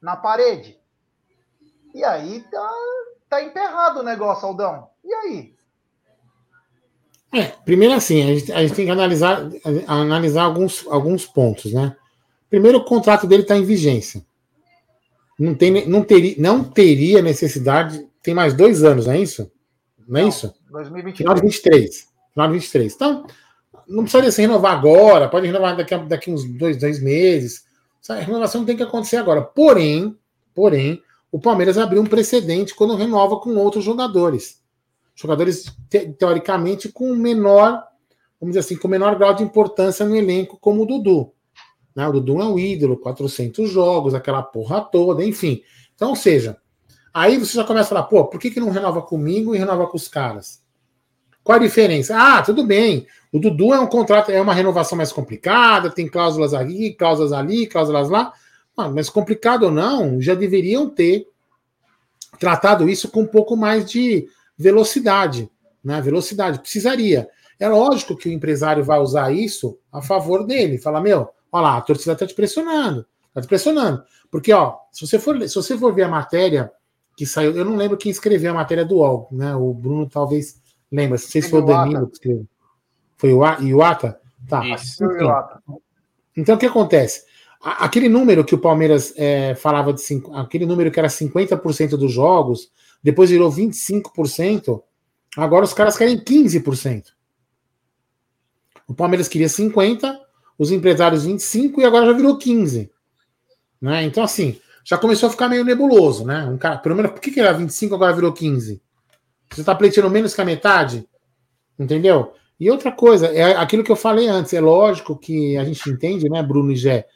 [SPEAKER 2] na parede. E aí tá, tá emperrado o negócio, Aldão. E aí?
[SPEAKER 3] É, primeiro assim, a gente, a gente tem que analisar, analisar alguns, alguns pontos, né? Primeiro, o contrato dele está em vigência. Não, tem, não, teria, não teria necessidade. Tem mais dois anos, não é isso? Não é não, isso? 2023. Final de 23. Final de 23. Então, não precisaria se renovar agora, pode renovar daqui a daqui uns dois, dois meses. A renovação tem que acontecer agora. Porém, porém, o Palmeiras abriu um precedente quando renova com outros jogadores. Jogadores, te, teoricamente, com menor, vamos dizer assim, com menor grau de importância no elenco, como o Dudu. Né? O Dudu é um ídolo, 400 jogos, aquela porra toda, enfim. Então, ou seja, Aí você já começa a falar, pô, por que, que não renova comigo e renova com os caras? Qual a diferença? Ah, tudo bem. O Dudu é um contrato, é uma renovação mais complicada, tem cláusulas aqui, cláusulas ali, cláusulas lá. Ah, mas complicado ou não, já deveriam ter tratado isso com um pouco mais de velocidade. Né? Velocidade, precisaria. É lógico que o empresário vai usar isso a favor dele. Fala, meu, olha lá, a torcida está te pressionando. Está te pressionando. Porque, ó, se você for, se você for ver a matéria que saiu. Eu não lembro quem escreveu a matéria do UOL, né? O Bruno talvez lembra. Não sei se foi o Danilo que escreveu. Foi o Iwata? Tá. Isso. Então o que acontece? Aquele número que o Palmeiras é, falava de aquele número que era 50% dos jogos, depois virou 25%, agora os caras querem 15%. O Palmeiras queria 50%, os empresários 25% e agora já virou 15%. Né? Então, assim, já começou a ficar meio nebuloso, né? Um cara, pelo menos, por que, que era 25 agora virou 15? Você está pleiteando menos que a metade? Entendeu? E outra coisa, é aquilo que eu falei antes, é lógico que a gente entende, né, Bruno e Gé,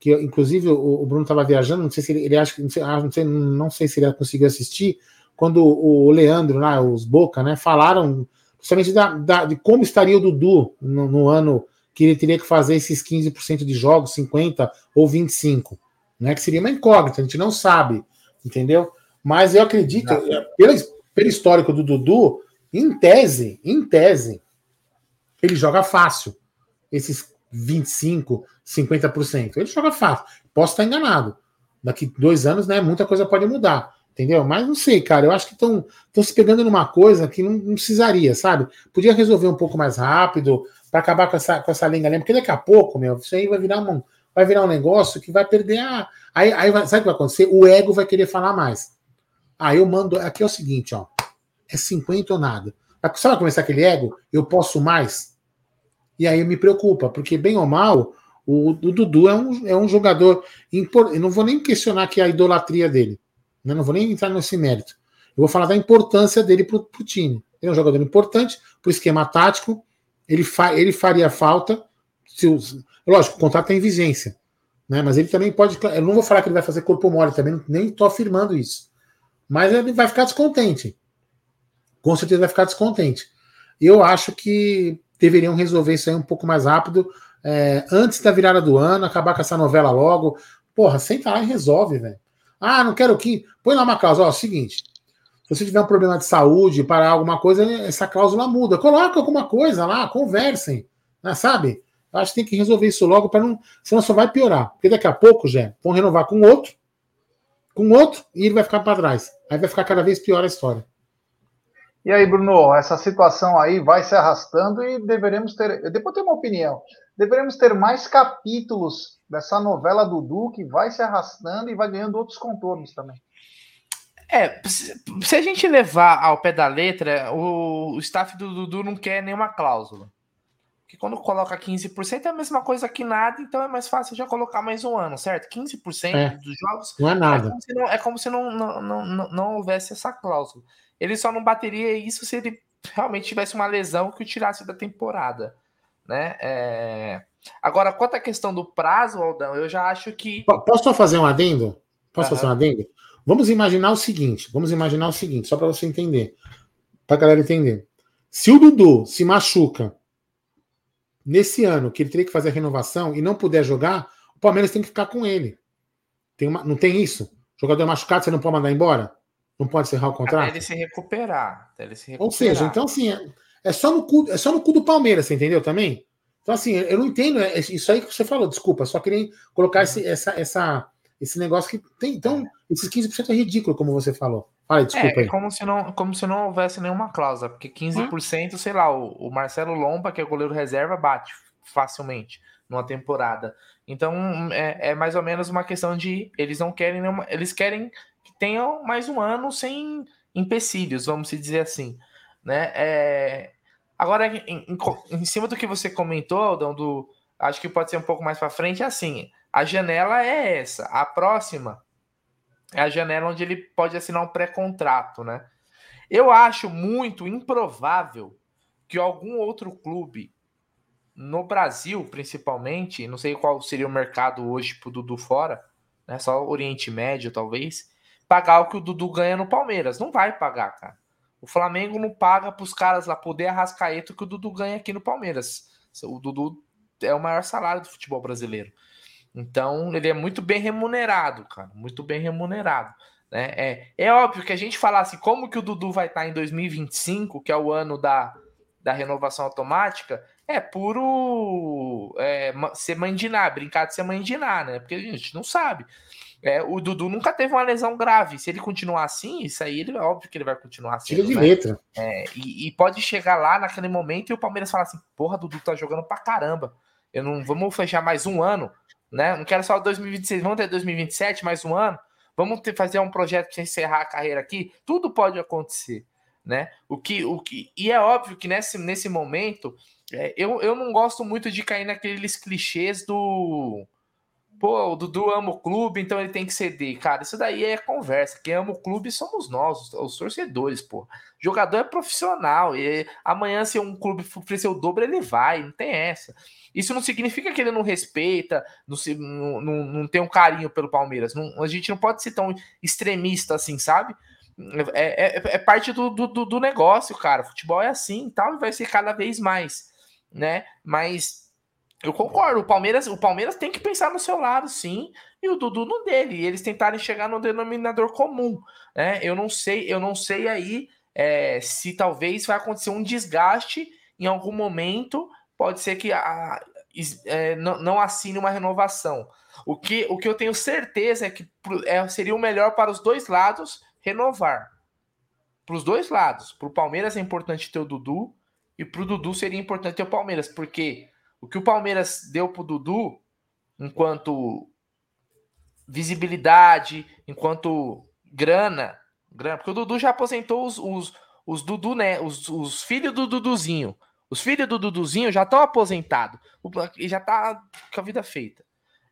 [SPEAKER 3] que inclusive o, o Bruno estava viajando, não sei se ele, ele acha não sei, ah, não sei, não sei se ele conseguiu assistir, quando o Leandro, lá, os Boca, né, falaram justamente da, da, de como estaria o Dudu no, no, ano que ele teria que fazer esses 15% de jogos, 50% ou 25%, né, que seria uma incógnita, a gente não sabe, entendeu? Mas eu acredito, é, pelo, pelo histórico do Dudu, em tese, em tese, ele joga fácil. Esses 25%, 50%. Ele joga fácil. Posso estar enganado. Daqui dois anos, né? Muita coisa pode mudar. Entendeu? Mas não sei, cara. Eu acho que estão se pegando numa coisa que não, não, precisaria, sabe? Podia resolver um pouco mais rápido para acabar com essa, com essa lenga porque daqui a pouco, meu, isso aí vai virar um, vai virar um negócio que vai perder a. Aí, aí vai, sabe o que vai acontecer? O ego vai querer falar mais. Aí eu mando. Aqui é o seguinte, ó. É 50 ou nada. Sabe começar aquele ego? Eu posso mais? E aí me preocupa, porque bem ou mal, o, o Dudu é um, é um jogador. Impor, eu não vou nem questionar que é a idolatria dele. Né? Não vou nem entrar nesse mérito. Eu vou falar da importância dele para o time. Ele é um jogador importante para o esquema tático. Ele, fa, ele faria falta. Se os, lógico, o contrato é vigência. Né? Mas ele também pode. Eu não vou falar que ele vai fazer corpo mole também, nem estou afirmando isso. Mas ele vai ficar descontente. Com certeza vai ficar descontente. Eu acho que deveriam resolver isso aí um pouco mais rápido, é, antes da virada do ano, acabar com essa novela logo. Porra, senta lá e resolve, velho. Ah, não quero que. Põe lá uma cláusula. Ó, seguinte. Se você tiver um problema de saúde, parar alguma coisa, essa cláusula muda. Coloca alguma coisa lá, conversem. Né, sabe? Acho que tem que resolver isso logo, para não. Senão só vai piorar. Porque daqui a pouco, já vão renovar com outro, com outro, e ele vai ficar para trás. Aí vai ficar cada vez pior a história.
[SPEAKER 2] E aí, Bruno, essa situação aí vai se arrastando e deveremos ter. Depois tem uma opinião. Deveremos ter mais capítulos dessa novela Dudu que vai se arrastando e vai ganhando outros contornos também.
[SPEAKER 1] É, se a gente levar ao pé da letra, o, staff do Dudu não quer nenhuma cláusula. Porque quando coloca 15% é a mesma coisa que nada, então é mais fácil já colocar mais um ano, certo? 15% é, dos jogos
[SPEAKER 3] não é nada.
[SPEAKER 1] É como se não, é como se não, não, não, não, não houvesse essa cláusula. Ele só não bateria isso se ele realmente tivesse uma lesão que o tirasse da temporada, né? É... Agora, quanto à questão do prazo, Aldão, eu já acho que.
[SPEAKER 3] Posso só fazer um adendo? Posso uhum. fazer um adendo? Vamos imaginar o seguinte: vamos imaginar o seguinte, só para você entender, para a galera entender. Se o Dudu se machuca nesse ano, que ele teria que fazer a renovação e não puder jogar, o Palmeiras tem que ficar com ele. Tem uma, não tem isso? Jogador machucado, você não pode mandar embora? Não pode encerrar o contrato?
[SPEAKER 1] Até ele se recuperar. Ele se recuperar.
[SPEAKER 3] Ou seja, então assim, é, é, só no cu, é só no cu do Palmeiras, você entendeu também? Então, assim, eu não entendo é, isso aí que você falou, desculpa, só queria colocar esse, essa, essa, esse negócio que tem. Então, esses 15% é ridículo, como você falou. Fala, desculpa
[SPEAKER 1] é, aí. Como se, não, como se não houvesse nenhuma cláusula, porque 15%, hum? sei lá, o, o Marcelo Lomba, que é goleiro reserva, bate facilmente numa temporada. Então, é, é mais ou menos uma questão de eles não querem nenhuma, eles querem tenham mais um ano sem empecilhos, vamos dizer assim. Né? É... Agora, em, em, em, cima do que você comentou, Aldão, do, acho que pode ser um pouco mais para frente, é assim: a janela é essa, a próxima é a janela onde ele pode assinar um pré-contrato, né? Eu acho muito improvável que algum outro clube no Brasil, principalmente, não sei qual seria o mercado hoje pro Dudu fora, né? Só Oriente Médio, talvez, pagar o que o Dudu ganha no Palmeiras. Não vai pagar, cara. O Flamengo não paga para os caras lá poder arrascaeta que o Dudu ganha aqui no Palmeiras. O Dudu é o maior salário do futebol brasileiro. Então, ele é muito bem remunerado, cara. Muito bem remunerado. Né? É, é óbvio que a gente falasse assim, como que o Dudu vai estar em 2025, que é o ano da, da renovação automática, é puro é, ser mandinar, brincar de ser mandinar, né? Porque a gente não sabe. É, o Dudu nunca teve uma lesão grave. Se ele continuar assim, isso aí ele é óbvio que ele vai continuar assim.
[SPEAKER 3] Tira de né? letra.
[SPEAKER 1] É, e, e, pode chegar lá naquele momento e o Palmeiras falar assim: porra, Dudu tá jogando pra caramba. Eu não vamos fechar mais um ano, né? Não quero só 2026, vamos ter 2027, mais um ano. Vamos ter, fazer um projeto para encerrar a carreira aqui. Tudo pode acontecer, né? O que, o que e é óbvio que nesse, nesse momento é, eu, eu não gosto muito de cair naqueles clichês do pô, o Dudu ama o clube, então ele tem que ceder. Cara, isso daí é conversa. Quem ama o clube somos nós, os, os torcedores, pô. Jogador é profissional e amanhã, se um clube oferecer o dobro, ele vai, não tem essa. Isso não significa que ele não respeita, não, não, não, não tem um carinho pelo Palmeiras. Não, a gente não pode ser tão extremista assim, sabe? É, é, é parte do, do, do negócio, cara. Futebol é assim tal, e vai ser cada vez mais, né? Mas eu concordo, o Palmeiras, o Palmeiras tem que pensar no seu lado, sim, e o Dudu no dele, e eles tentarem chegar no denominador comum, né? Eu não sei, eu não sei aí é, se talvez vai acontecer um desgaste em algum momento, pode ser que a, é, não, não, assine uma renovação. O que, o que eu tenho certeza é que é, seria o melhor para os dois lados renovar. Para os dois lados. Para o Palmeiras é importante ter o Dudu, e para o Dudu seria importante ter o Palmeiras, porque o que o Palmeiras deu pro Dudu, enquanto visibilidade, enquanto grana, grana porque o Dudu já aposentou os, os, os Dudu, né? Os, os filhos do Duduzinho. Os filhos do Duduzinho já estão aposentados. E já tá com a vida feita.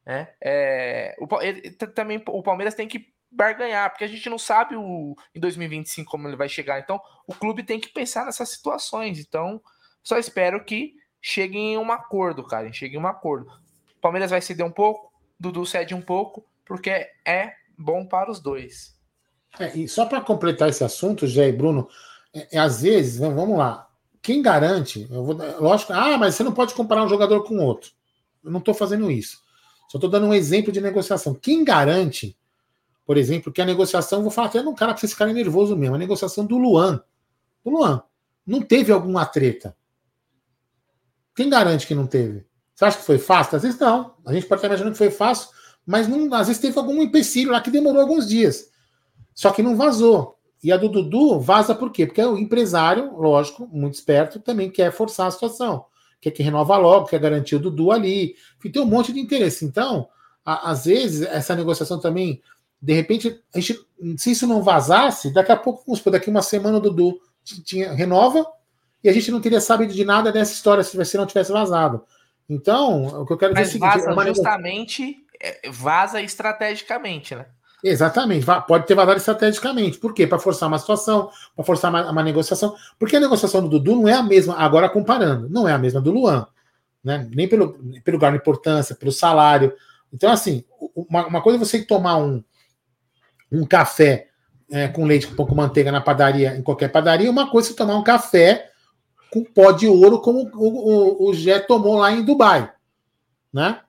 [SPEAKER 1] Né? É, o, ele, também o Palmeiras tem que barganhar, porque a gente não sabe o, em 2025 como ele vai chegar. Então, o clube tem que pensar nessas situações. Então, só espero que cheguem em um acordo, cara. Cheguem em um acordo. Palmeiras vai ceder um pouco, Dudu cede um pouco, porque é bom para os dois.
[SPEAKER 3] É, e só para completar esse assunto, Jé e Bruno, é, é, às vezes, vamos lá, quem garante, eu vou, lógico, ah, mas você não pode comparar um jogador com outro. Eu não estou fazendo isso. Só estou dando um exemplo de negociação. Quem garante, por exemplo, que a negociação, vou falar até num cara para esse cara nervoso mesmo, a negociação do Luan. Do Luan. Não teve alguma treta. Quem garante que não teve? Você acha que foi fácil? Às vezes não. A gente pode estar imaginando que foi fácil, mas não, às vezes teve algum empecilho lá que demorou alguns dias. Só que não vazou. E a do Dudu vaza por quê? Porque o empresário, lógico, muito esperto, também quer forçar a situação. Quer que renova logo, quer garantir o Dudu ali. Enfim, tem um monte de interesse. Então, a, às vezes, essa negociação também, de repente, a gente, se isso não vazasse, daqui a pouco, vamos supor, daqui uma semana o Dudu tinha, renova, e a gente não teria sabido de nada dessa história se você não tivesse vazado. Então, o que eu quero
[SPEAKER 1] Mas dizer é o seguinte. Vaza justamente, é, vaza estrategicamente, né?
[SPEAKER 3] Exatamente, pode ter vazado estrategicamente. Por quê? Para forçar uma situação, para forçar uma, uma, negociação. Porque a negociação do Dudu não é a mesma, agora comparando, não é a mesma do Luan. Né? Nem pelo, pelo grau de importância, pelo salário. Então, assim, uma, uma coisa é você tomar um, um café é, com leite com pouco manteiga na padaria, em qualquer padaria, uma coisa é você tomar um café com pó de ouro, como o, o, o Jé tomou lá em Dubai. Né?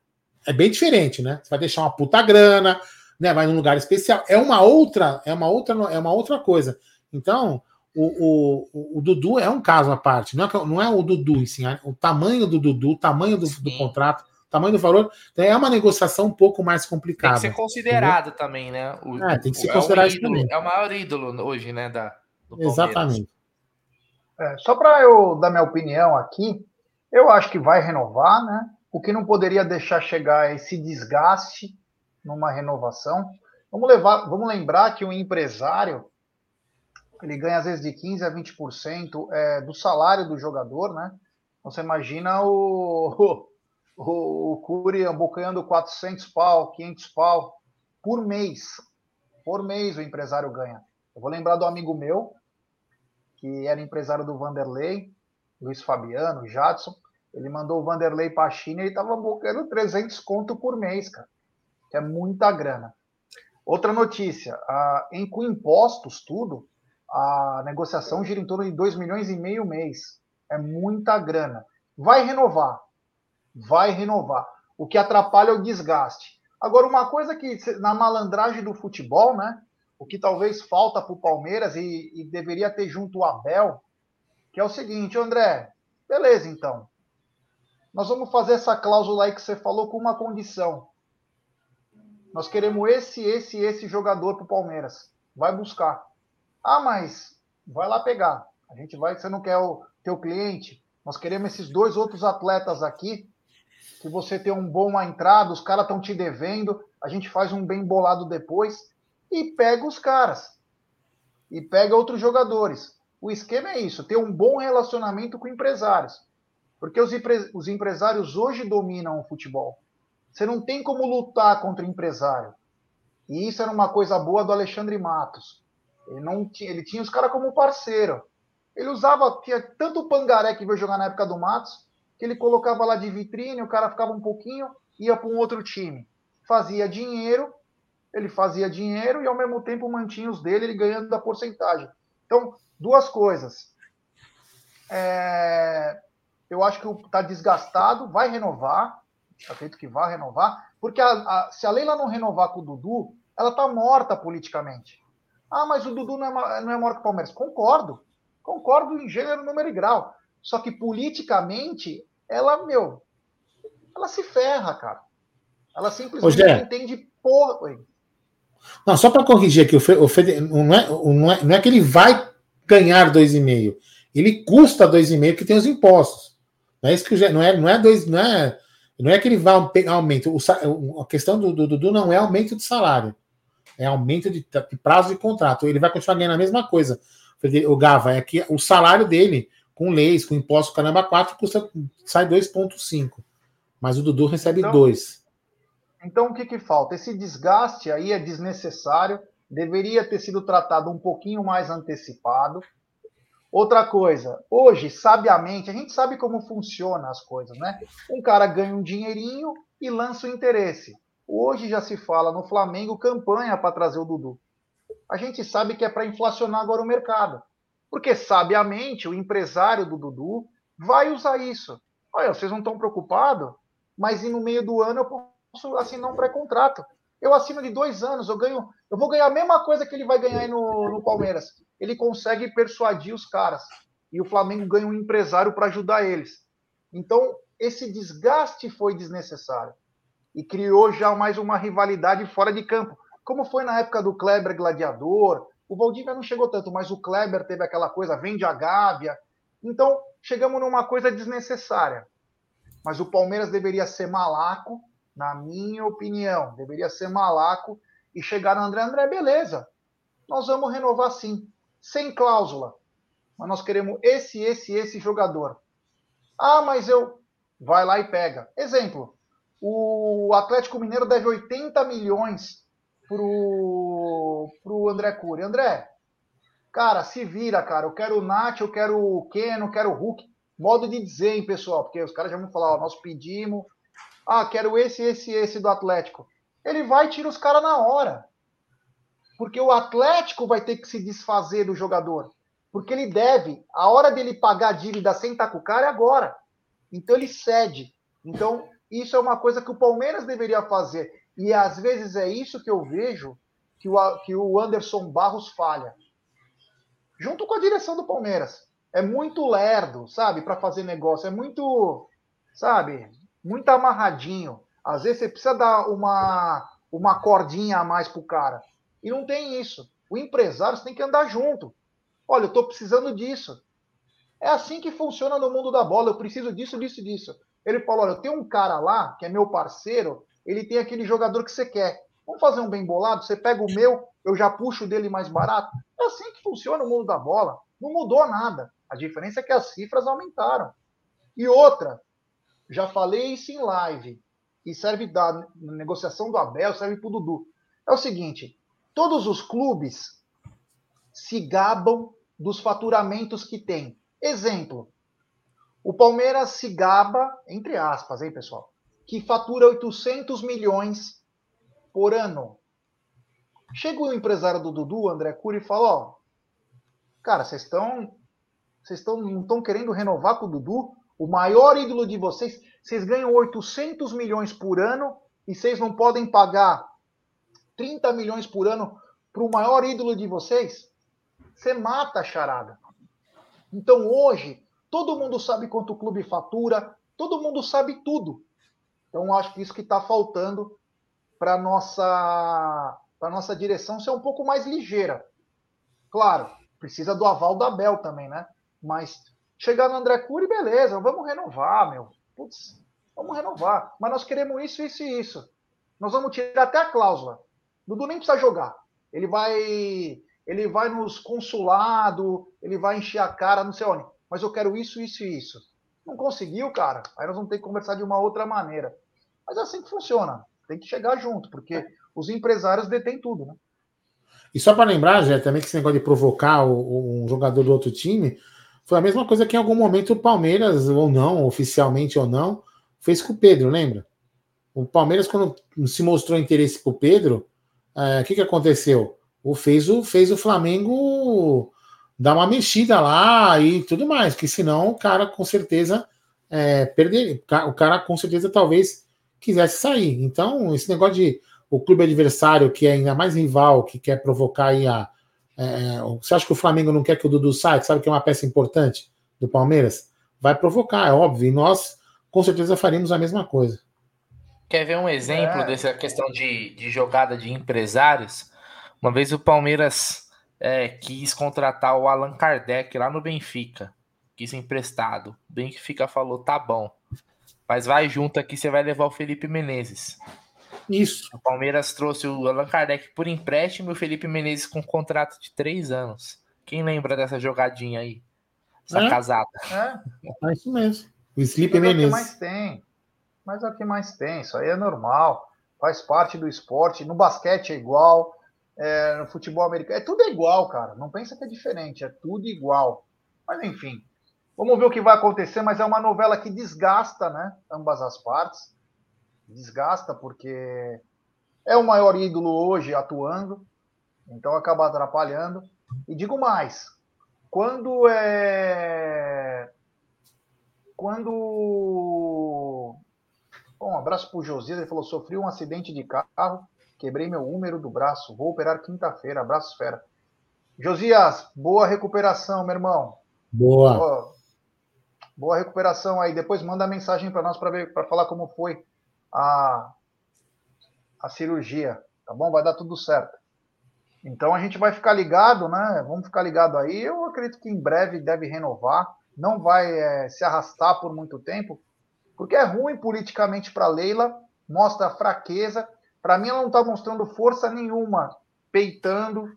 [SPEAKER 3] É bem diferente, né? Você vai deixar uma puta grana, né? Vai num lugar especial. É uma outra, é uma outra, é uma outra coisa. Então, o, o, o Dudu é um caso à parte. Não é, não é o Dudu, sim, é o tamanho do Dudu, o tamanho do, do contrato, o tamanho do valor. Então é uma negociação um pouco mais complicada.
[SPEAKER 1] Tem que ser considerado entendeu? também, né?
[SPEAKER 3] O, é, tem que ser considerado é
[SPEAKER 1] ídolo,
[SPEAKER 3] também.
[SPEAKER 1] É o maior ídolo hoje, né? Da,
[SPEAKER 3] Exatamente.
[SPEAKER 2] É, só para eu dar minha opinião aqui, eu acho que vai renovar, né? O que não poderia deixar chegar esse desgaste numa renovação. Vamos, levar, vamos lembrar que o empresário ele ganha às vezes de 15 a 20% é, do salário do jogador, né? Então, você imagina o, <laughs> o, o Curi abocanhando 400 pau, 500 pau por mês. Por mês o empresário ganha. Eu vou lembrar do amigo meu, que era empresário do Vanderlei, Luiz Fabiano, Jadson, ele mandou o Vanderlei para a China e estava bocando 300 conto por mês, cara. Que é muita grana. Outra notícia, a, em, com impostos, tudo, a negociação gira em torno de 2 milhões e meio mês. É muita grana. Vai renovar. Vai renovar. O que atrapalha é o desgaste. Agora, uma coisa que na malandragem do futebol, né? O que talvez falta para o Palmeiras e, e, deveria ter junto o Abel, que é o seguinte, André, beleza então. Nós vamos fazer essa cláusula aí que você falou com uma condição. Nós queremos esse, esse, esse jogador para o Palmeiras. Vai buscar. Ah, mas vai lá pegar. A gente vai, você não quer o teu cliente? Nós queremos esses dois outros atletas aqui, que você tem um bom entrada, os caras estão te devendo, a gente faz um bem bolado depois e pega os caras. E pega outros jogadores. O esquema é isso, ter um bom relacionamento com empresários. Porque os, empre os empresários hoje dominam o futebol. Você não tem como lutar contra empresário. E isso era uma coisa boa do Alexandre Matos. Ele, não tinha, ele tinha os caras como parceiro. Ele usava, tinha tanto o Pangaré que veio jogar na época do Matos, que ele colocava lá de vitrine, o cara ficava um pouquinho, ia para um outro time. Fazia dinheiro, ele fazia dinheiro e ao mesmo tempo mantinha os dele, ele ganhando da porcentagem. Então, duas coisas. É, eu acho que está desgastado, vai renovar, acredito que vai renovar, porque a, a, se a Leila não renovar com o Dudu, ela está morta politicamente. Ah, mas o Dudu não é, não é maior que o Palmeiras. Concordo. Concordo em gênero, número e grau. Só que politicamente, ela, meu, ela se ferra, cara. Ela simplesmente entende porra.
[SPEAKER 3] Não, só para corrigir aqui, o Fede, não, é, não, é, não é que ele vai ganhar 2,5. Ele custa 2,5 que tem os impostos. Não é isso que não é, não é dois, não é, não é que ele vai aumento. O, a questão do, Dudu não é aumento de salário, é aumento de, de, prazo de contrato. Ele vai continuar ganhando a mesma coisa. O Gava é que o salário dele, com leis, com imposto caramba 4, custa, sai 2,5. Mas o Dudu recebe 2.
[SPEAKER 2] Então, o que, que falta? Esse desgaste aí é desnecessário, deveria ter sido tratado um pouquinho mais antecipado. Outra coisa, hoje, sabiamente, a gente sabe como funciona as coisas, né? Um cara ganha um dinheirinho e lança o interesse. Hoje já se fala no Flamengo campanha para trazer o Dudu. A gente sabe que é para inflacionar agora o mercado. Porque, sabiamente, o empresário do Dudu vai usar isso. Olha, vocês não estão preocupados, mas no meio do ano eu posso assinar um pré-contrato. Eu assino de dois anos, eu ganho, eu vou ganhar a mesma coisa que ele vai ganhar no, no Palmeiras. Ele consegue persuadir os caras. E o Flamengo ganha um empresário para ajudar eles. Então, esse desgaste foi desnecessário. E criou já mais uma rivalidade fora de campo. Como foi na época do Kleber Gladiador. O Valdívia não chegou tanto, mas o Kleber teve aquela coisa, vende a Gávea. Então, chegamos numa coisa desnecessária. Mas o Palmeiras deveria ser malaco na minha opinião, deveria ser malaco e chegar no André André, beleza. Nós vamos renovar sim, sem cláusula. Mas nós queremos esse, esse, esse jogador. Ah, mas eu. Vai lá e pega. Exemplo: o Atlético Mineiro deve 80 milhões pro, pro André Cury. André, cara, se vira, cara. Eu quero o Nath, eu quero o Ken, eu quero o Hulk. Modo de dizer, hein, pessoal, porque os caras já vão falar, ó, nós pedimos, ah, quero esse, esse, esse do Atlético. Ele vai e tira os caras na hora. Porque o Atlético vai ter que se desfazer do jogador. Porque ele deve. A hora dele pagar a dívida sem estar com o cara é agora. Então ele cede. Então, isso é uma coisa que o Palmeiras deveria fazer. E às vezes é isso que eu vejo que o, que o Anderson Barros falha. Junto com a direção do Palmeiras. É muito lerdo, sabe, para fazer negócio. É muito, sabe, muito amarradinho. Às vezes você precisa dar uma, uma cordinha a mais pro cara. E não tem isso. O empresário tem que andar junto. Olha, eu estou precisando disso. É assim que funciona no mundo da bola. Eu preciso disso, disso, disso. Ele falou: olha, eu tenho um cara lá, que é meu parceiro, ele tem aquele jogador que você quer. Vamos fazer um bem bolado? Você pega o meu, eu já puxo dele mais barato. É assim que funciona o mundo da bola. Não mudou nada. A diferença é que as cifras aumentaram. E outra, já falei isso em live, e serve da negociação do Abel, serve para o Dudu. É o seguinte: todos os clubes se gabam dos faturamentos que tem. Exemplo: o Palmeiras se gaba, entre aspas, hein, pessoal, que fatura 800 milhões por ano. Chega o empresário do Dudu, André Cury, e fala: Ó, cara, vocês estão. Vocês estão, não estão querendo renovar com o Dudu? O maior ídolo de vocês, vocês ganham 800 milhões por ano e vocês não podem pagar 30 milhões por ano para o maior ídolo de vocês? Você mata a charada. Então hoje, todo mundo sabe quanto o clube fatura, todo mundo sabe tudo. Então acho que isso que está faltando para nossa para nossa direção ser um pouco mais ligeira. Claro, precisa do aval da Bel também, né? Mas chegar no André Cury, beleza, vamos renovar, meu. Putz, vamos renovar. Mas nós queremos isso, isso e isso. Nós vamos tirar até a cláusula. Dudu nem precisa jogar. Ele vai ele vai nos consulado, ele vai encher a cara, não sei onde. Mas eu quero isso, isso e isso. Não conseguiu, cara. Aí nós vamos ter que conversar de uma outra maneira. Mas é assim que funciona. Tem que chegar junto, porque os empresários detêm tudo, né?
[SPEAKER 3] E só para lembrar, Jé, também que esse negócio de provocar um jogador do outro time foi a mesma coisa que em algum momento o Palmeiras, ou não, oficialmente ou não, fez com o Pedro, lembra? O Palmeiras, quando se mostrou interesse para o Pedro, é, o é, que, que aconteceu? O fez, o fez o Flamengo dar uma mexida lá e tudo mais, que senão o cara com certeza é, perderia. O cara com certeza talvez quisesse sair. Então, esse negócio de o clube adversário, que é ainda mais rival, que quer provocar aí a. É, é, você acha que o Flamengo não quer que o Dudu saia, sabe que é uma peça importante do Palmeiras? Vai provocar, é óbvio, e nós com certeza faríamos a mesma coisa.
[SPEAKER 1] Quer ver um exemplo é. dessa questão de, de jogada de empresários? Uma vez o Palmeiras é, quis contratar o Allan Kardec lá no Benfica, quis emprestado. O Benfica falou: tá bom, mas vai junto aqui, você vai levar o Felipe Menezes.
[SPEAKER 3] Isso.
[SPEAKER 1] O Palmeiras trouxe o Allan Kardec por empréstimo e o Felipe Menezes com contrato de três anos. Quem lembra dessa jogadinha aí? Essa é? casada.
[SPEAKER 2] É.
[SPEAKER 3] é isso mesmo. O Felipe Menezes. É o que
[SPEAKER 2] mais tem. Mas é o que mais tem. Isso aí é normal. Faz parte do esporte. No basquete é igual. É, no futebol americano. É tudo igual, cara. Não pensa que é diferente. É tudo igual. Mas enfim. Vamos ver o que vai acontecer, mas é uma novela que desgasta, né? Ambas as partes desgasta, porque é o maior ídolo hoje atuando, então acaba atrapalhando. E digo mais, quando é. Quando. Bom, um abraço para o Josias, ele falou: sofri um acidente de carro, quebrei meu húmero do braço, vou operar quinta-feira. Abraço, fera. Josias, boa recuperação, meu irmão.
[SPEAKER 3] Boa. Boa,
[SPEAKER 2] boa recuperação aí. Depois manda mensagem para nós para falar como foi a, a cirurgia, tá bom? Vai dar tudo certo. Então a gente vai ficar ligado, né? Vamos ficar ligado aí. Eu acredito que em breve deve renovar, não vai é, se arrastar por muito tempo, porque é ruim politicamente para Leila, mostra fraqueza. Para mim, ela não está mostrando força nenhuma, peitando,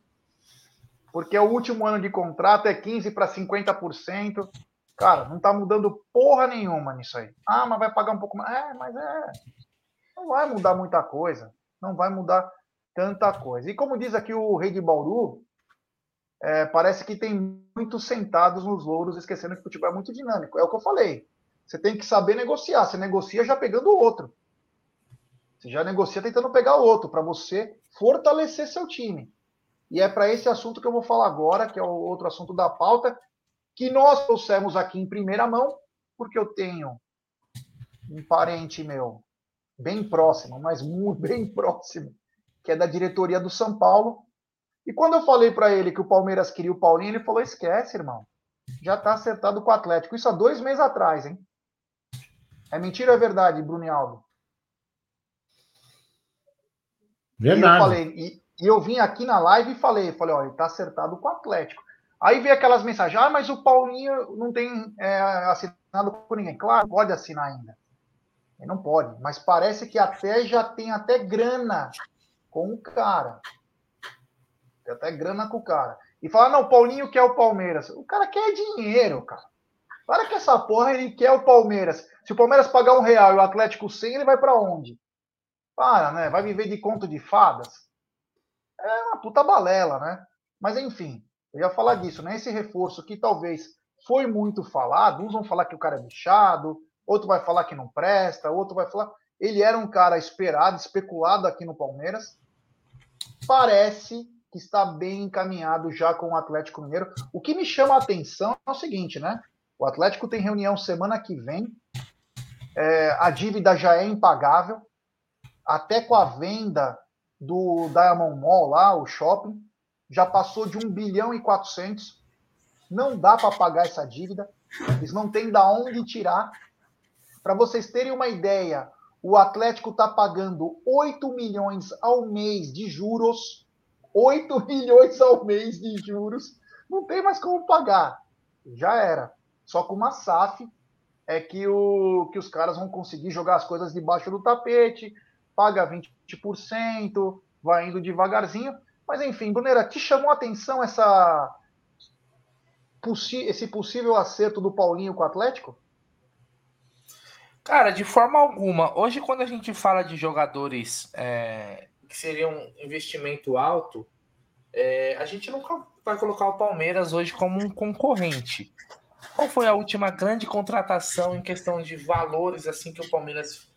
[SPEAKER 2] porque o último ano de contrato é 15 para 50%. Cara, não está mudando porra nenhuma nisso aí. Ah, mas vai pagar um pouco mais. É, mas é. Não vai mudar muita coisa. Não vai mudar tanta coisa. E como diz aqui o rei de Bauru, é, parece que tem muitos sentados nos louros, esquecendo que o futebol é muito dinâmico. É o que eu falei. Você tem que saber negociar. Você negocia já pegando o outro. Você já negocia tentando pegar o outro, para você fortalecer seu time. E é para esse assunto que eu vou falar agora, que é o outro assunto da pauta, que nós trouxemos aqui em primeira mão, porque eu tenho um parente meu bem próximo, mas muito <laughs> bem próximo, que é da diretoria do São Paulo. E quando eu falei para ele que o Palmeiras queria o Paulinho, ele falou: esquece, irmão. Já está acertado com o Atlético. Isso há dois meses atrás, hein? É mentira ou é verdade, Brunialdo?
[SPEAKER 3] Verdade.
[SPEAKER 2] E eu, falei, e, e eu vim aqui na live e falei, falei, olha, está acertado com o Atlético. Aí veio aquelas mensagens, ah, mas o Paulinho não tem é, assinado com ninguém. Claro, pode assinar ainda. Não pode, mas parece que até já tem até grana com o cara. Tem até grana com o cara. E fala, não, o Paulinho quer o Palmeiras. O cara quer dinheiro, cara. Para que essa porra ele quer o Palmeiras. Se o Palmeiras pagar um real e o Atlético 100, ele vai para onde? Para, né? Vai viver de conto de fadas? É uma puta balela, né? Mas enfim, eu ia falar disso, né? Esse reforço que talvez foi muito falado, uns vão falar que o cara é bichado, outro vai falar que não presta, outro vai falar. Ele era um cara esperado, especulado aqui no Palmeiras. Parece que está bem encaminhado já com o Atlético Mineiro. O que me chama a atenção é o seguinte, né? O Atlético tem reunião semana que vem. É, a dívida já é impagável. Até com a venda do Diamond Mall lá, o shopping, já passou de 1 bilhão e 400. Não dá para pagar essa dívida. Eles não têm da onde tirar. Para vocês terem uma ideia, O Atlético está pagando 8 milhões ao mês de juros. 8 <laughs> milhões ao mês de juros. Não tem mais como pagar. Já era. Só com uma SAF é que, o, que os caras vão conseguir jogar as coisas debaixo do tapete, paga 20%, vai indo devagarzinho. Mas enfim, Brunera, te chamou a atenção essa, esse possível acerto do Paulinho com o Atlético?
[SPEAKER 1] Cara, de forma alguma. Hoje, quando a gente fala de jogadores é, que seriam um investimento alto, é, a gente nunca vai colocar o Palmeiras hoje como um concorrente. Qual foi a última grande contratação em questão de valores assim que o Palmeiras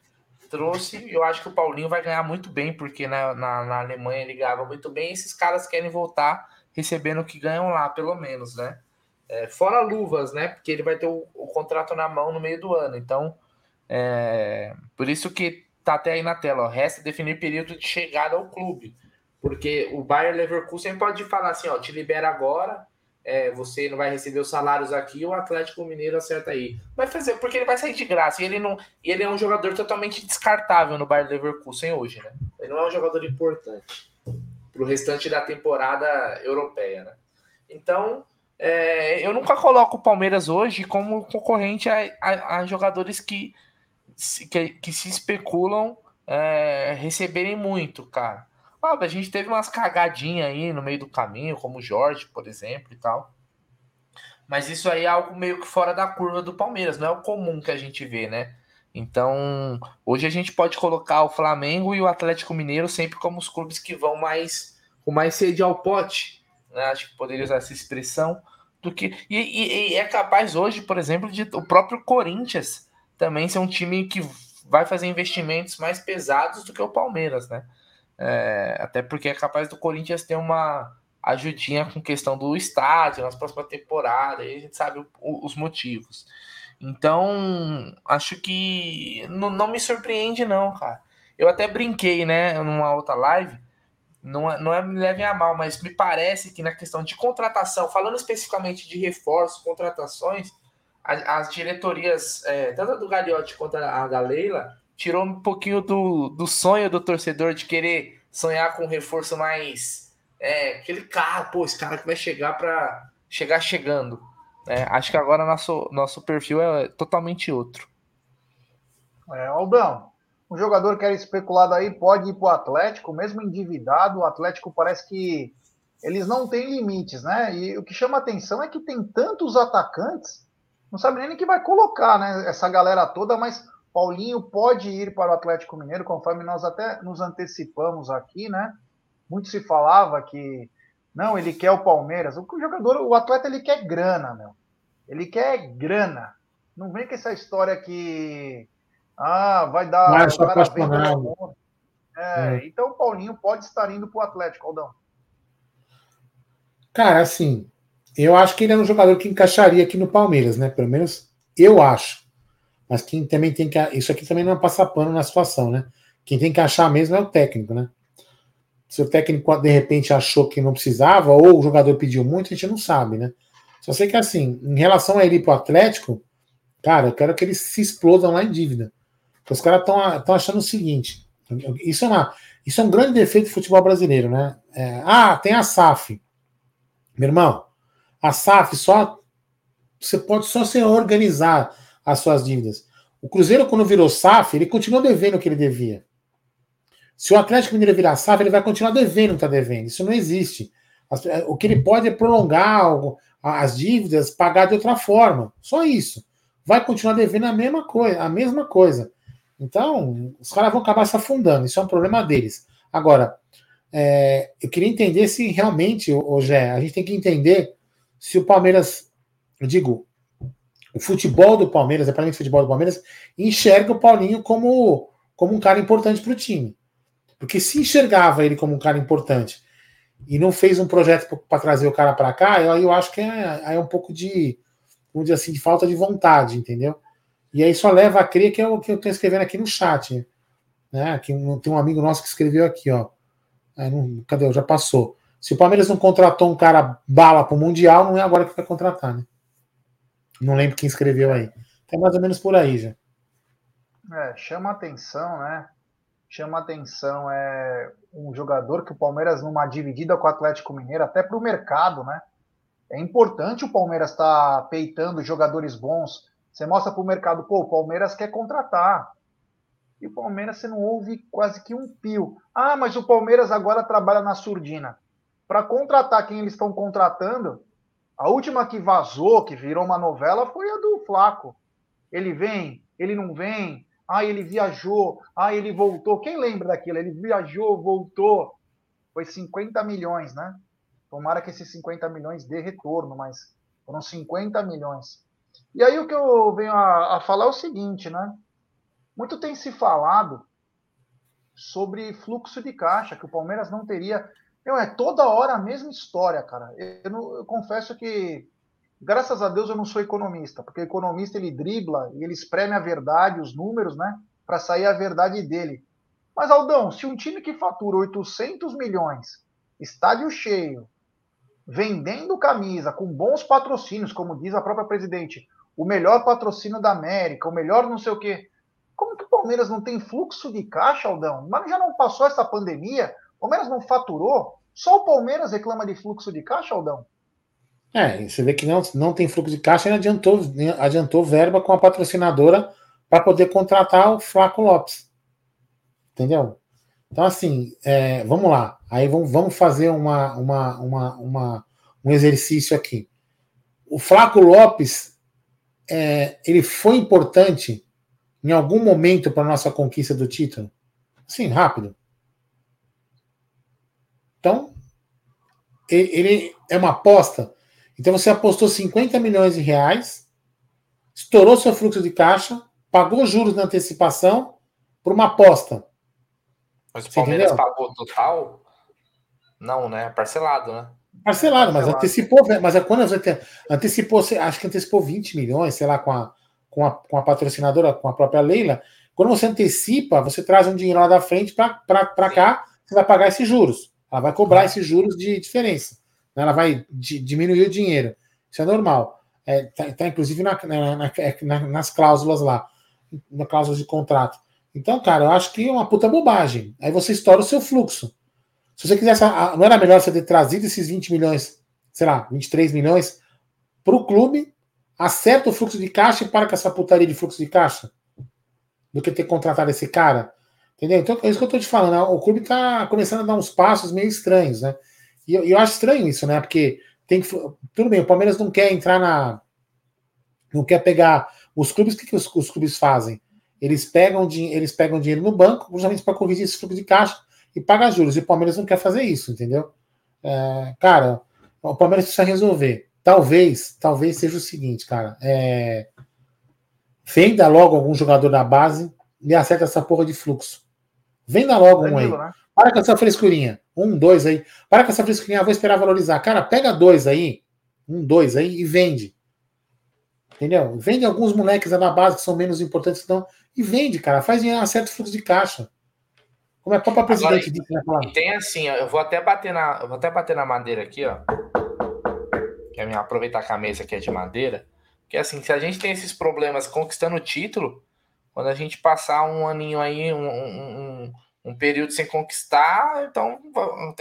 [SPEAKER 1] trouxe? Eu acho que o Paulinho vai ganhar muito bem, porque na, na, na Alemanha ele ganhava muito bem. Esses caras querem voltar recebendo o que ganham lá, pelo menos, né? É, fora luvas, né? Porque ele vai ter o, o, contrato na mão no meio do ano. Então, é, por isso que tá até aí na tela. Ó, resta definir período de chegada ao clube. Porque o Bayer Leverkusen pode falar assim, ó, te libera agora, é, você não vai receber os salários aqui, o Atlético Mineiro acerta aí. Vai fazer, porque ele vai sair de graça. E ele, não, e ele é um jogador totalmente descartável no Bayer Leverkusen hoje, né? Ele não é um jogador importante para o restante da temporada europeia, né? Então, é, eu nunca coloco o Palmeiras hoje como concorrente a, a, a jogadores que, que, que, se especulam é, receberem muito, cara. a gente teve umas cagadinhas aí no meio do caminho, como o Jorge, por exemplo, e tal. Mas isso aí é algo meio que fora da curva do Palmeiras, não é o comum que a gente vê, né? Então, hoje a gente pode colocar o Flamengo e o Atlético Mineiro sempre como os clubes que vão mais com mais sede ao pote né? acho que poderia usar essa expressão, do que. E, e, e, é capaz hoje, por exemplo, de o próprio Corinthians também ser um time que vai fazer investimentos mais pesados do que o Palmeiras, né? É, até porque é capaz do Corinthians ter uma ajudinha com questão do estádio nas próximas temporadas, aí a gente sabe o, o, os motivos. Então, acho que não, não me surpreende, não, cara. Eu até brinquei, né, numa outra live, não, é, não é me levem a mal, mas me parece que na questão de contratação, falando especificamente de reforços, contratações, as, as diretorias, é, tanto do Gagliotti quanto a da Leila, tirou um pouquinho do, do sonho do torcedor de querer sonhar com um reforço mais. É, aquele cara, pô, esse cara que vai chegar para chegar chegando. É, acho que agora nosso, nosso perfil é totalmente outro.
[SPEAKER 2] É, Aldão, um jogador que era especulado aí pode ir para o Atlético, mesmo endividado, o Atlético parece que eles não têm limites, né? E o que chama atenção é que tem tantos atacantes, não sabe nem que vai colocar, né? Essa galera toda, mas Paulinho pode ir para o Atlético Mineiro, conforme nós até nos antecipamos aqui, né? Muito se falava que não, ele quer o Palmeiras. O jogador, o atleta, ele quer grana, meu. Ele quer grana. Não vem com essa história que ah, vai dar.
[SPEAKER 3] Mas sou apaixonado.
[SPEAKER 2] É, é. Então o Paulinho pode estar indo para o Atlético, Aldão.
[SPEAKER 3] Cara, assim, eu acho que ele é um jogador que encaixaria aqui no Palmeiras, né? Pelo menos eu acho. Mas quem também tem que. Isso aqui também não é passar pano na situação, né? Quem tem que achar mesmo é o técnico, né? Se o técnico de repente achou que não precisava, ou o jogador pediu muito, a gente não sabe, né? Só sei que assim, em relação a ele pro Atlético, cara, eu quero que eles se explodam lá em dívida. Os caras estão achando o seguinte: isso é, uma, isso é um grande defeito do futebol brasileiro, né? É, ah, tem a SAF. Meu irmão, a SAF só. Você pode só se organizar as suas dívidas. O Cruzeiro, quando virou SAF, ele continua devendo o que ele devia. Se o Atlético Mineiro virar SAF, ele vai continuar devendo o que está devendo. Isso não existe. O que ele pode é prolongar as dívidas, pagar de outra forma. Só isso. Vai continuar devendo a mesma coisa, a mesma coisa. Então, os caras vão acabar se afundando, isso é um problema deles. Agora, é, eu queria entender se realmente, hoje a gente tem que entender se o Palmeiras, eu digo, o futebol do Palmeiras, é o futebol do Palmeiras, enxerga o Paulinho como, como um cara importante para o time. Porque se enxergava ele como um cara importante e não fez um projeto para trazer o cara para cá, eu, eu acho que é, é um pouco de, vamos dizer assim, de falta de vontade, entendeu? E aí só leva a crer que é o que eu estou escrevendo aqui no chat. Né? Que tem um amigo nosso que escreveu aqui, ó. Não, cadê? Já passou. Se o Palmeiras não contratou um cara bala para o Mundial, não é agora que vai contratar, né? Não lembro quem escreveu aí. É mais ou menos por aí já.
[SPEAKER 2] É, chama atenção, né? Chama atenção é um jogador que o Palmeiras numa dividida com o Atlético Mineiro, até para o mercado, né? É importante o Palmeiras estar tá peitando jogadores bons. Você mostra para o mercado, pô, o Palmeiras quer contratar. E o Palmeiras você não ouve quase que um pio. Ah, mas o Palmeiras agora trabalha na surdina. Para contratar quem eles estão contratando, a última que vazou, que virou uma novela, foi a do Flaco. Ele vem, ele não vem, ah, ele viajou, ah, ele voltou. Quem lembra daquilo? Ele viajou, voltou. Foi 50 milhões, né? Tomara que esses 50 milhões dê retorno, mas foram 50 milhões. E aí o que eu venho a, a falar é o seguinte, né? Muito tem se falado sobre fluxo de caixa, que o Palmeiras não teria. É toda hora a mesma história, cara. Eu, eu, eu, confesso que, graças a Deus, eu não sou economista, porque o economista ele dribla e ele espreme a verdade, os números, né, para sair a verdade dele. Mas, Aldão, se um time que fatura 800 milhões, estádio cheio, vendendo camisa, com bons patrocínios, como diz a própria presidente, o melhor patrocínio da América, o melhor não sei o quê. Como que o Palmeiras não tem fluxo de caixa, Aldão? Mas já não passou essa pandemia? O Palmeiras não faturou? Só o Palmeiras reclama de fluxo de caixa, Aldão?
[SPEAKER 3] É, você vê que não, não tem fluxo de caixa e adiantou, adiantou verba com a patrocinadora para poder contratar o Flaco Lopes. Entendeu? Então, assim, é, vamos lá. Aí vamos, vamos fazer uma, uma, uma, uma, um exercício aqui. O Flaco Lopes, é, ele foi importante em algum momento para nossa conquista do título? Sim, rápido. Então, ele é uma aposta. Então você apostou 50 milhões de reais, estourou seu fluxo de caixa, pagou juros na antecipação por uma aposta.
[SPEAKER 1] Mas o Palmeiras pagou total? Não, né? Parcelado, né?
[SPEAKER 3] Parcelado, mas Parcelado. antecipou, mas é quando você antecipou, acho que antecipou 20 milhões, sei lá, com a, com a, com a patrocinadora, com a própria Leila, quando você antecipa, você traz um dinheiro lá da frente para cá, você vai pagar esses juros. Ela vai cobrar uhum. esses juros de diferença. Né? Ela vai diminuir o dinheiro. Isso é normal. É, tá, tá inclusive na, na, na, nas cláusulas lá, na cláusula de contrato. Então, cara, eu acho que é uma puta bobagem. Aí você estoura o seu fluxo. Se você quisesse, não era melhor você ter trazido esses 20 milhões, sei lá, 23 milhões para o clube acerta o fluxo de caixa e para com essa putaria de fluxo de caixa do que ter contratado esse cara. Entendeu? Então é isso que eu tô te falando. Né? O clube tá começando a dar uns passos meio estranhos, né? E eu, eu acho estranho isso, né? Porque tem que. Tudo bem, o Palmeiras não quer entrar na. Não quer pegar. Os clubes, o que, que os, os clubes fazem? Eles pegam, eles pegam dinheiro no banco, justamente para corrigir esse fluxo de caixa e pagar juros. E o Palmeiras não quer fazer isso, entendeu? É, cara, o Palmeiras precisa resolver. Talvez, talvez seja o seguinte, cara. É... Venda logo algum jogador da base e acerta essa porra de fluxo. Venda logo um aí. Né? Para com essa frescurinha. Um, dois aí. Para com essa frescurinha. vou esperar valorizar. Cara, pega dois aí. Um, dois aí e vende. Entendeu? Vende alguns moleques da base que são menos importantes que não. E vende, cara. Faz dinheiro, acerta o fluxo de caixa. Como é que o presidente
[SPEAKER 1] disse, né, E tem assim, eu vou até bater na, eu vou até bater na madeira aqui, ó que é aproveitar que a mesa aqui é de madeira, que assim, se a gente tem esses problemas conquistando o título, quando a gente passar um aninho aí, um, um, um período sem conquistar, então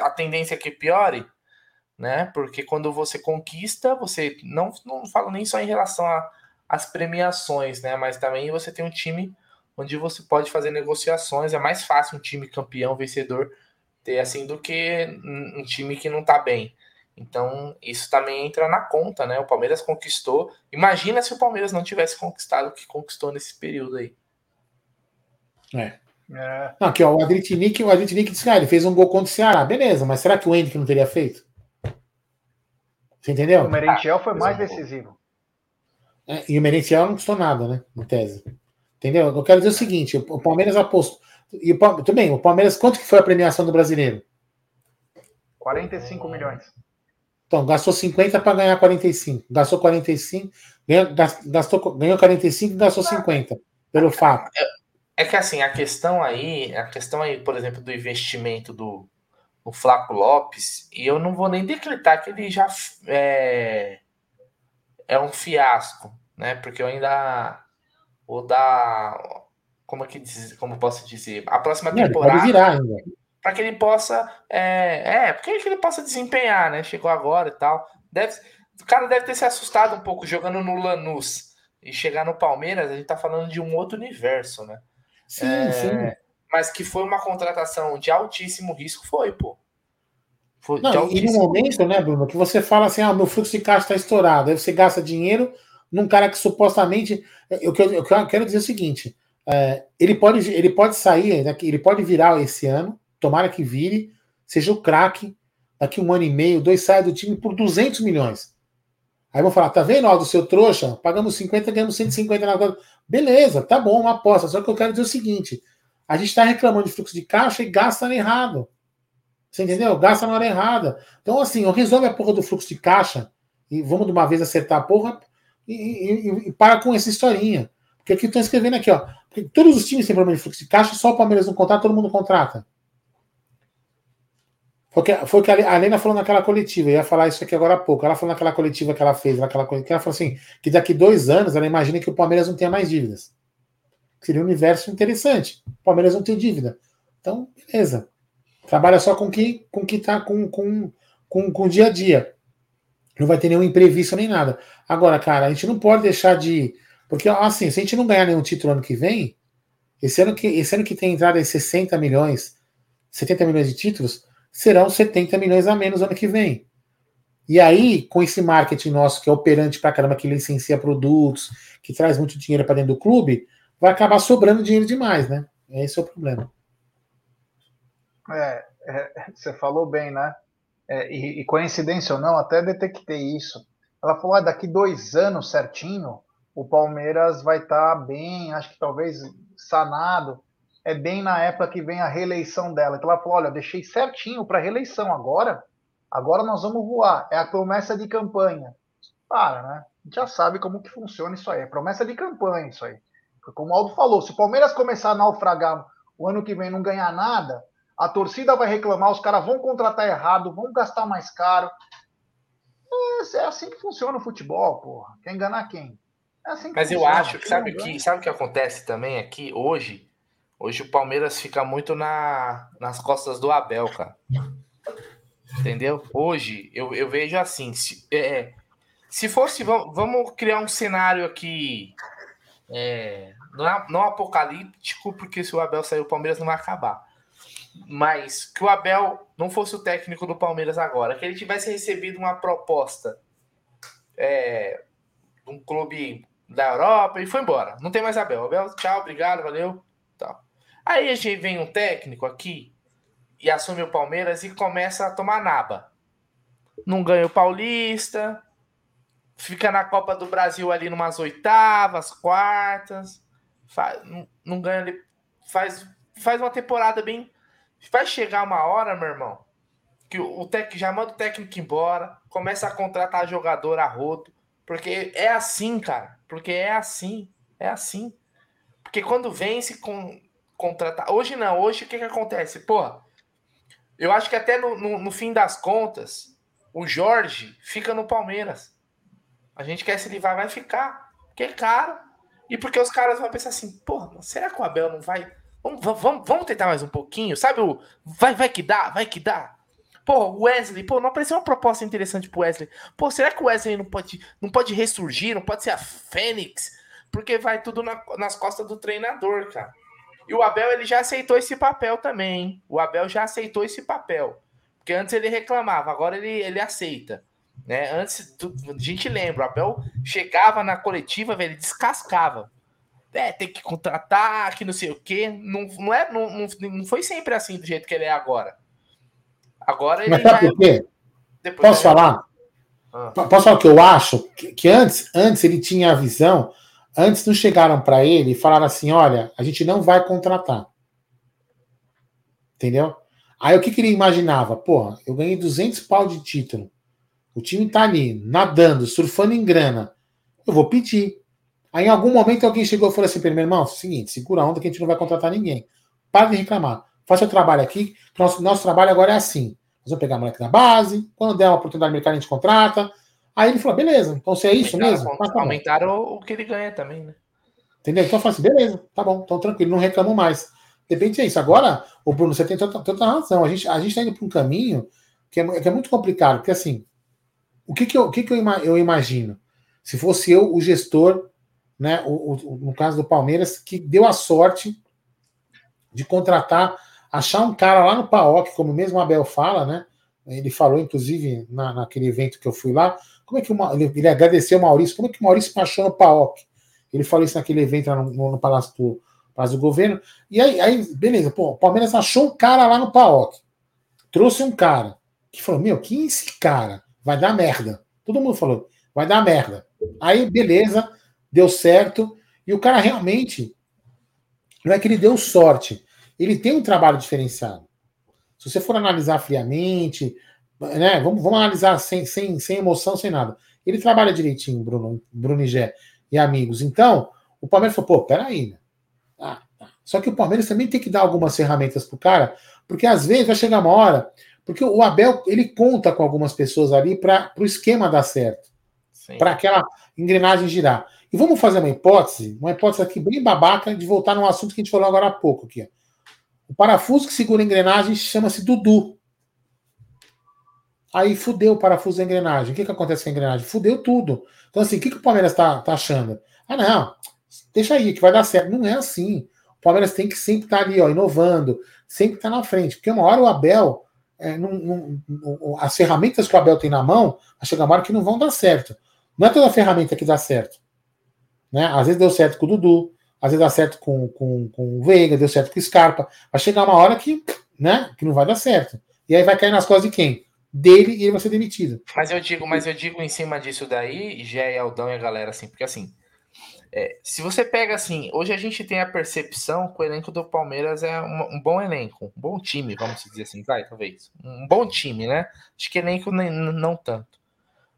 [SPEAKER 1] a tendência é que piore, né? Porque quando você conquista, você não, não falo nem só em relação às premiações, né? Mas também você tem um time onde você pode fazer negociações. É mais fácil um time campeão, vencedor, ter assim do que um time que não tá bem. Então, isso também entra na conta, né? O Palmeiras conquistou. Imagina se o Palmeiras não tivesse conquistado o que conquistou nesse período aí.
[SPEAKER 3] É. é. Aqui, ó, o Adritinic, o Adritinic disse, ah, ele fez um gol contra o Ceará. Beleza, mas será que o Henrique não teria feito? Você entendeu?
[SPEAKER 2] O Merentiel foi mais decisivo.
[SPEAKER 3] É, e o Merentiel não custou nada, né? Em tese. Entendeu? Eu quero dizer o seguinte: o Palmeiras apostou. E o, tudo bem, o Palmeiras, quanto que foi a premiação do brasileiro?
[SPEAKER 2] 45 milhões.
[SPEAKER 3] Então, gastou 50 para ganhar 45. Gastou 45, ganhou, gastou, ganhou 45 e gastou 50, pelo fato.
[SPEAKER 1] É, que assim, a questão aí, a questão aí, por exemplo, do investimento do, do Flaco Lopes, e eu não vou nem decretar que ele já é, é um fiasco, né? Porque eu ainda vou dar como é que como posso dizer, a próxima
[SPEAKER 3] Não,
[SPEAKER 1] temporada.
[SPEAKER 3] virar ainda.
[SPEAKER 1] para que ele possa. É, é porque que ele possa desempenhar, né? Chegou agora e tal. Deve, o cara deve ter se assustado um pouco jogando no Lanús e chegar no Palmeiras. A gente tá falando de um outro universo, né?
[SPEAKER 3] Sim,
[SPEAKER 1] É,
[SPEAKER 3] sim.
[SPEAKER 1] Mas que foi uma contratação de altíssimo risco, foi, pô. Foi
[SPEAKER 3] Não, e no momento, né, Bruno, que você fala assim, ah, meu fluxo de caixa está estourado, aí você gasta dinheiro num cara que supostamente. Eu, quero- eu quero- eu quero dizer o seguinte: é, ele, pode, ele pode sair, daqui- ele pode virar esse ano, tomara que vire, seja o craque, daqui um ano e meio, dois sai do time por 200 milhões. Aí vão falar, tá vendo, ó, do seu trouxa? Pagamos 50, ganhamos 150 na conta. Beleza, tá bom, uma aposta. Só que eu quero dizer o seguinte: a gente está reclamando de fluxo de caixa e gasta errado. Você entendeu? Gasta na hora errada. Então, assim, resolve a porra do fluxo de caixa e vamos de uma vez acertar a porra e, e- e- e para com essa historinha. Porque aqui estão escrevendo aqui, ó. Porque todos os times têm problema de fluxo de caixa, só o Palmeiras não contrata, todo mundo contrata. Foi que, foi que a Helena falou naquela coletiva, eu ia falar isso aqui agora há pouco. Ela falou naquela coletiva que ela fez, naquela coletiva, que ela falou assim: que daqui dois anos ela imagina que o Palmeiras não tenha mais dívidas. Seria um universo interessante. O Palmeiras não tem dívida. Então, beleza. Trabalha só com que, com que tá com, com, com, com o dia a dia. Não vai ter nenhum imprevisto nem nada. Agora, cara, a gente não pode deixar de. Porque, assim, se a gente não ganhar nenhum título ano que vem, esse ano que, esse ano que tem entrada em 60 milhões, 70 milhões de títulos, serão 70 milhões a menos ano que vem. E aí, com esse marketing nosso, que é operante pra caramba, que licencia produtos, que traz muito dinheiro para dentro do clube, vai acabar sobrando dinheiro demais, né? Esse é o problema.
[SPEAKER 2] É, é, você falou bem, né? É, e, e coincidência ou não, até detectei isso. Ela falou: ah, daqui dois anos certinho, o Palmeiras vai estar bem, acho que talvez sanado. É bem na época que vem a reeleição dela. Que ela falou: olha, eu deixei certinho para reeleição agora. Agora nós vamos voar. É a promessa de campanha. Para, né? A gente já sabe como que funciona isso aí. É promessa de campanha isso aí. Porque como o Aldo falou, se o Palmeiras começar a naufragar o ano que vem não ganhar nada, a torcida vai reclamar, os caras vão contratar errado, vão gastar mais caro. É, é assim que funciona o futebol, porra. Quer enganar quem? É assim que
[SPEAKER 1] Mas eu
[SPEAKER 2] funciona.
[SPEAKER 1] acho que
[SPEAKER 2] Quem
[SPEAKER 1] sabe o que sabe o que acontece também aqui hoje? Hoje o Palmeiras fica muito na, nas costas do Abel, cara. Entendeu? Hoje eu, eu vejo assim, se, é, se fosse vamos, vamos criar um cenário aqui é, não, é- não apocalíptico, porque se o Abel sair o Palmeiras não vai acabar. Mas que o Abel não fosse o técnico do Palmeiras agora, que ele tivesse recebido uma proposta é, de um clube da Europa e foi embora. Não tem mais Abel. Abel, tchau, obrigado, valeu. Tal. Aí a gente vem um técnico aqui e assume o Palmeiras e começa a tomar naba. Não ganha o Paulista, fica na Copa do Brasil ali numas oitavas, quartas, faz, não, não ganha ali, faz, faz uma temporada bem. Vai chegar uma hora, meu irmão, que o, o já manda o técnico embora, começa a contratar jogador a rodo, porque é assim, cara. Porque é assim, é assim. Porque quando vence com contratar. Hoje não, hoje o que, que acontece? Pô, eu acho que até no, no, no fim das contas, o Jorge fica no Palmeiras. A gente quer se livrar, vai ficar. Porque é caro. E porque os caras vão pensar assim, porra, será que o Abel não vai. Vamos, vamos, vamos tentar mais um pouquinho? Sabe o. Vai, vai que dá, vai que dá. Pô, Wesley, pô, não apareceu uma proposta interessante pro Wesley. Pô, será que o Wesley não pode, não pode ressurgir? Não pode ser a Fênix? Porque vai tudo na- nas costas do treinador, cara. E o Abel, ele já aceitou esse papel também. hein? O Abel já aceitou esse papel. Porque antes ele reclamava, agora ele, ele aceita. Né? Antes, a gente lembra, o Abel chegava na coletiva, velho, ele descascava. É, tem que contratar, que não sei o quê. Não, não, é, não, não, foi sempre assim do jeito que ele é agora. Agora ele
[SPEAKER 3] Mas sabe
[SPEAKER 1] é.
[SPEAKER 3] por quê? Posso falar?
[SPEAKER 1] Ah.
[SPEAKER 3] Posso falar o que eu acho? Que, que antes, antes ele tinha a visão, antes não chegaram para ele e falaram assim: olha, a gente não vai contratar. Entendeu? Aí o que, que ele imaginava? Porra, eu ganhei 200 pau de título. O time tá ali, nadando, surfando em grana. Eu vou pedir. Aí em algum momento alguém chegou e falou assim: meu irmão, seguinte, segura a onda que a gente não vai contratar ninguém. Para de reclamar. Faça o trabalho aqui. Nosso, nosso trabalho agora é assim. Nós vamos pegar a moleque da base. Quando der uma oportunidade de mercado, a gente contrata. Aí ele falou: beleza, então se é isso mesmo? Tá, tá bom.
[SPEAKER 1] aumentaram o, que ele ganha também, né?
[SPEAKER 3] Entendeu? Então eu falo assim, beleza, tá bom, então tranquilo, não reclamo mais. De repente é isso. Agora, o Bruno, você tem toda, toda razão. A gente a está indo para um caminho que é, que é, muito complicado, porque assim, o que, que, eu, o que, que eu, eu imagino? Se fosse eu, o gestor, né, o, o, no caso do Palmeiras, que deu a sorte de contratar, achar um cara lá no PAOC, como mesmo o Abel fala, né? Ele falou, inclusive, na, naquele evento que eu fui lá, como é que ele, ele, agradeceu o Maurício, como é que o Maurício achou no PAOC? Ele falou isso naquele evento lá no, no, Palácio do, do Governo. E aí, aí, beleza, pô, o Palmeiras achou um cara lá no PAOC. Trouxe um cara que falou: Meu, quem é esse cara? Vai dar merda. Todo mundo falou: Vai dar merda. Aí, beleza, deu certo. E o cara realmente, não é que ele deu sorte, ele tem um trabalho diferenciado. Se você for analisar friamente, né, vamos, vamos analisar sem, sem, sem emoção, sem nada. Ele trabalha direitinho, Bruno, Bruno e Gé, e amigos. Então, o Palmeiras falou: pô, peraí, né? Ah, tá. Só que o Palmeiras também tem que dar algumas ferramentas pro cara, porque às vezes vai chegar uma hora, porque o Abel ele conta com algumas pessoas ali para o esquema dar certo, para aquela engrenagem girar. E vamos fazer uma hipótese, uma hipótese aqui bem babaca de voltar num assunto que a gente falou agora há pouco aqui. O parafuso que segura a engrenagem chama-se Dudu. Aí fudeu o parafuso da engrenagem. O que, que acontece com a engrenagem? Fudeu tudo. Então, assim, o que, que o Palmeiras está tá achando? Ah, não, deixa aí, que vai dar certo. Não é assim. O Palmeiras tem que sempre estar tá ali, ó, inovando, sempre estar tá na frente. Porque uma hora o Abel, é, não, não, as ferramentas que o Abel tem na mão, vai chegar uma hora que não vão dar certo. Não é toda ferramenta que dá certo. Né? Às vezes deu certo com o Dudu, às vezes dá certo com, com, com o Veiga, deu certo com o Scarpa. Vai chegar uma hora que, né, que não vai dar certo. E aí vai cair nas costas de quem? Dele e ele vai ser demitido.
[SPEAKER 1] Mas eu digo, mas eu digo em cima disso daí, Gé e Aldão e a galera, assim, porque assim, é, se você pega assim, hoje a gente tem a percepção que o elenco do Palmeiras é um, um, bom elenco, um bom time, vamos dizer assim, vai, talvez. Um bom time, né? Acho que elenco nem, não tanto.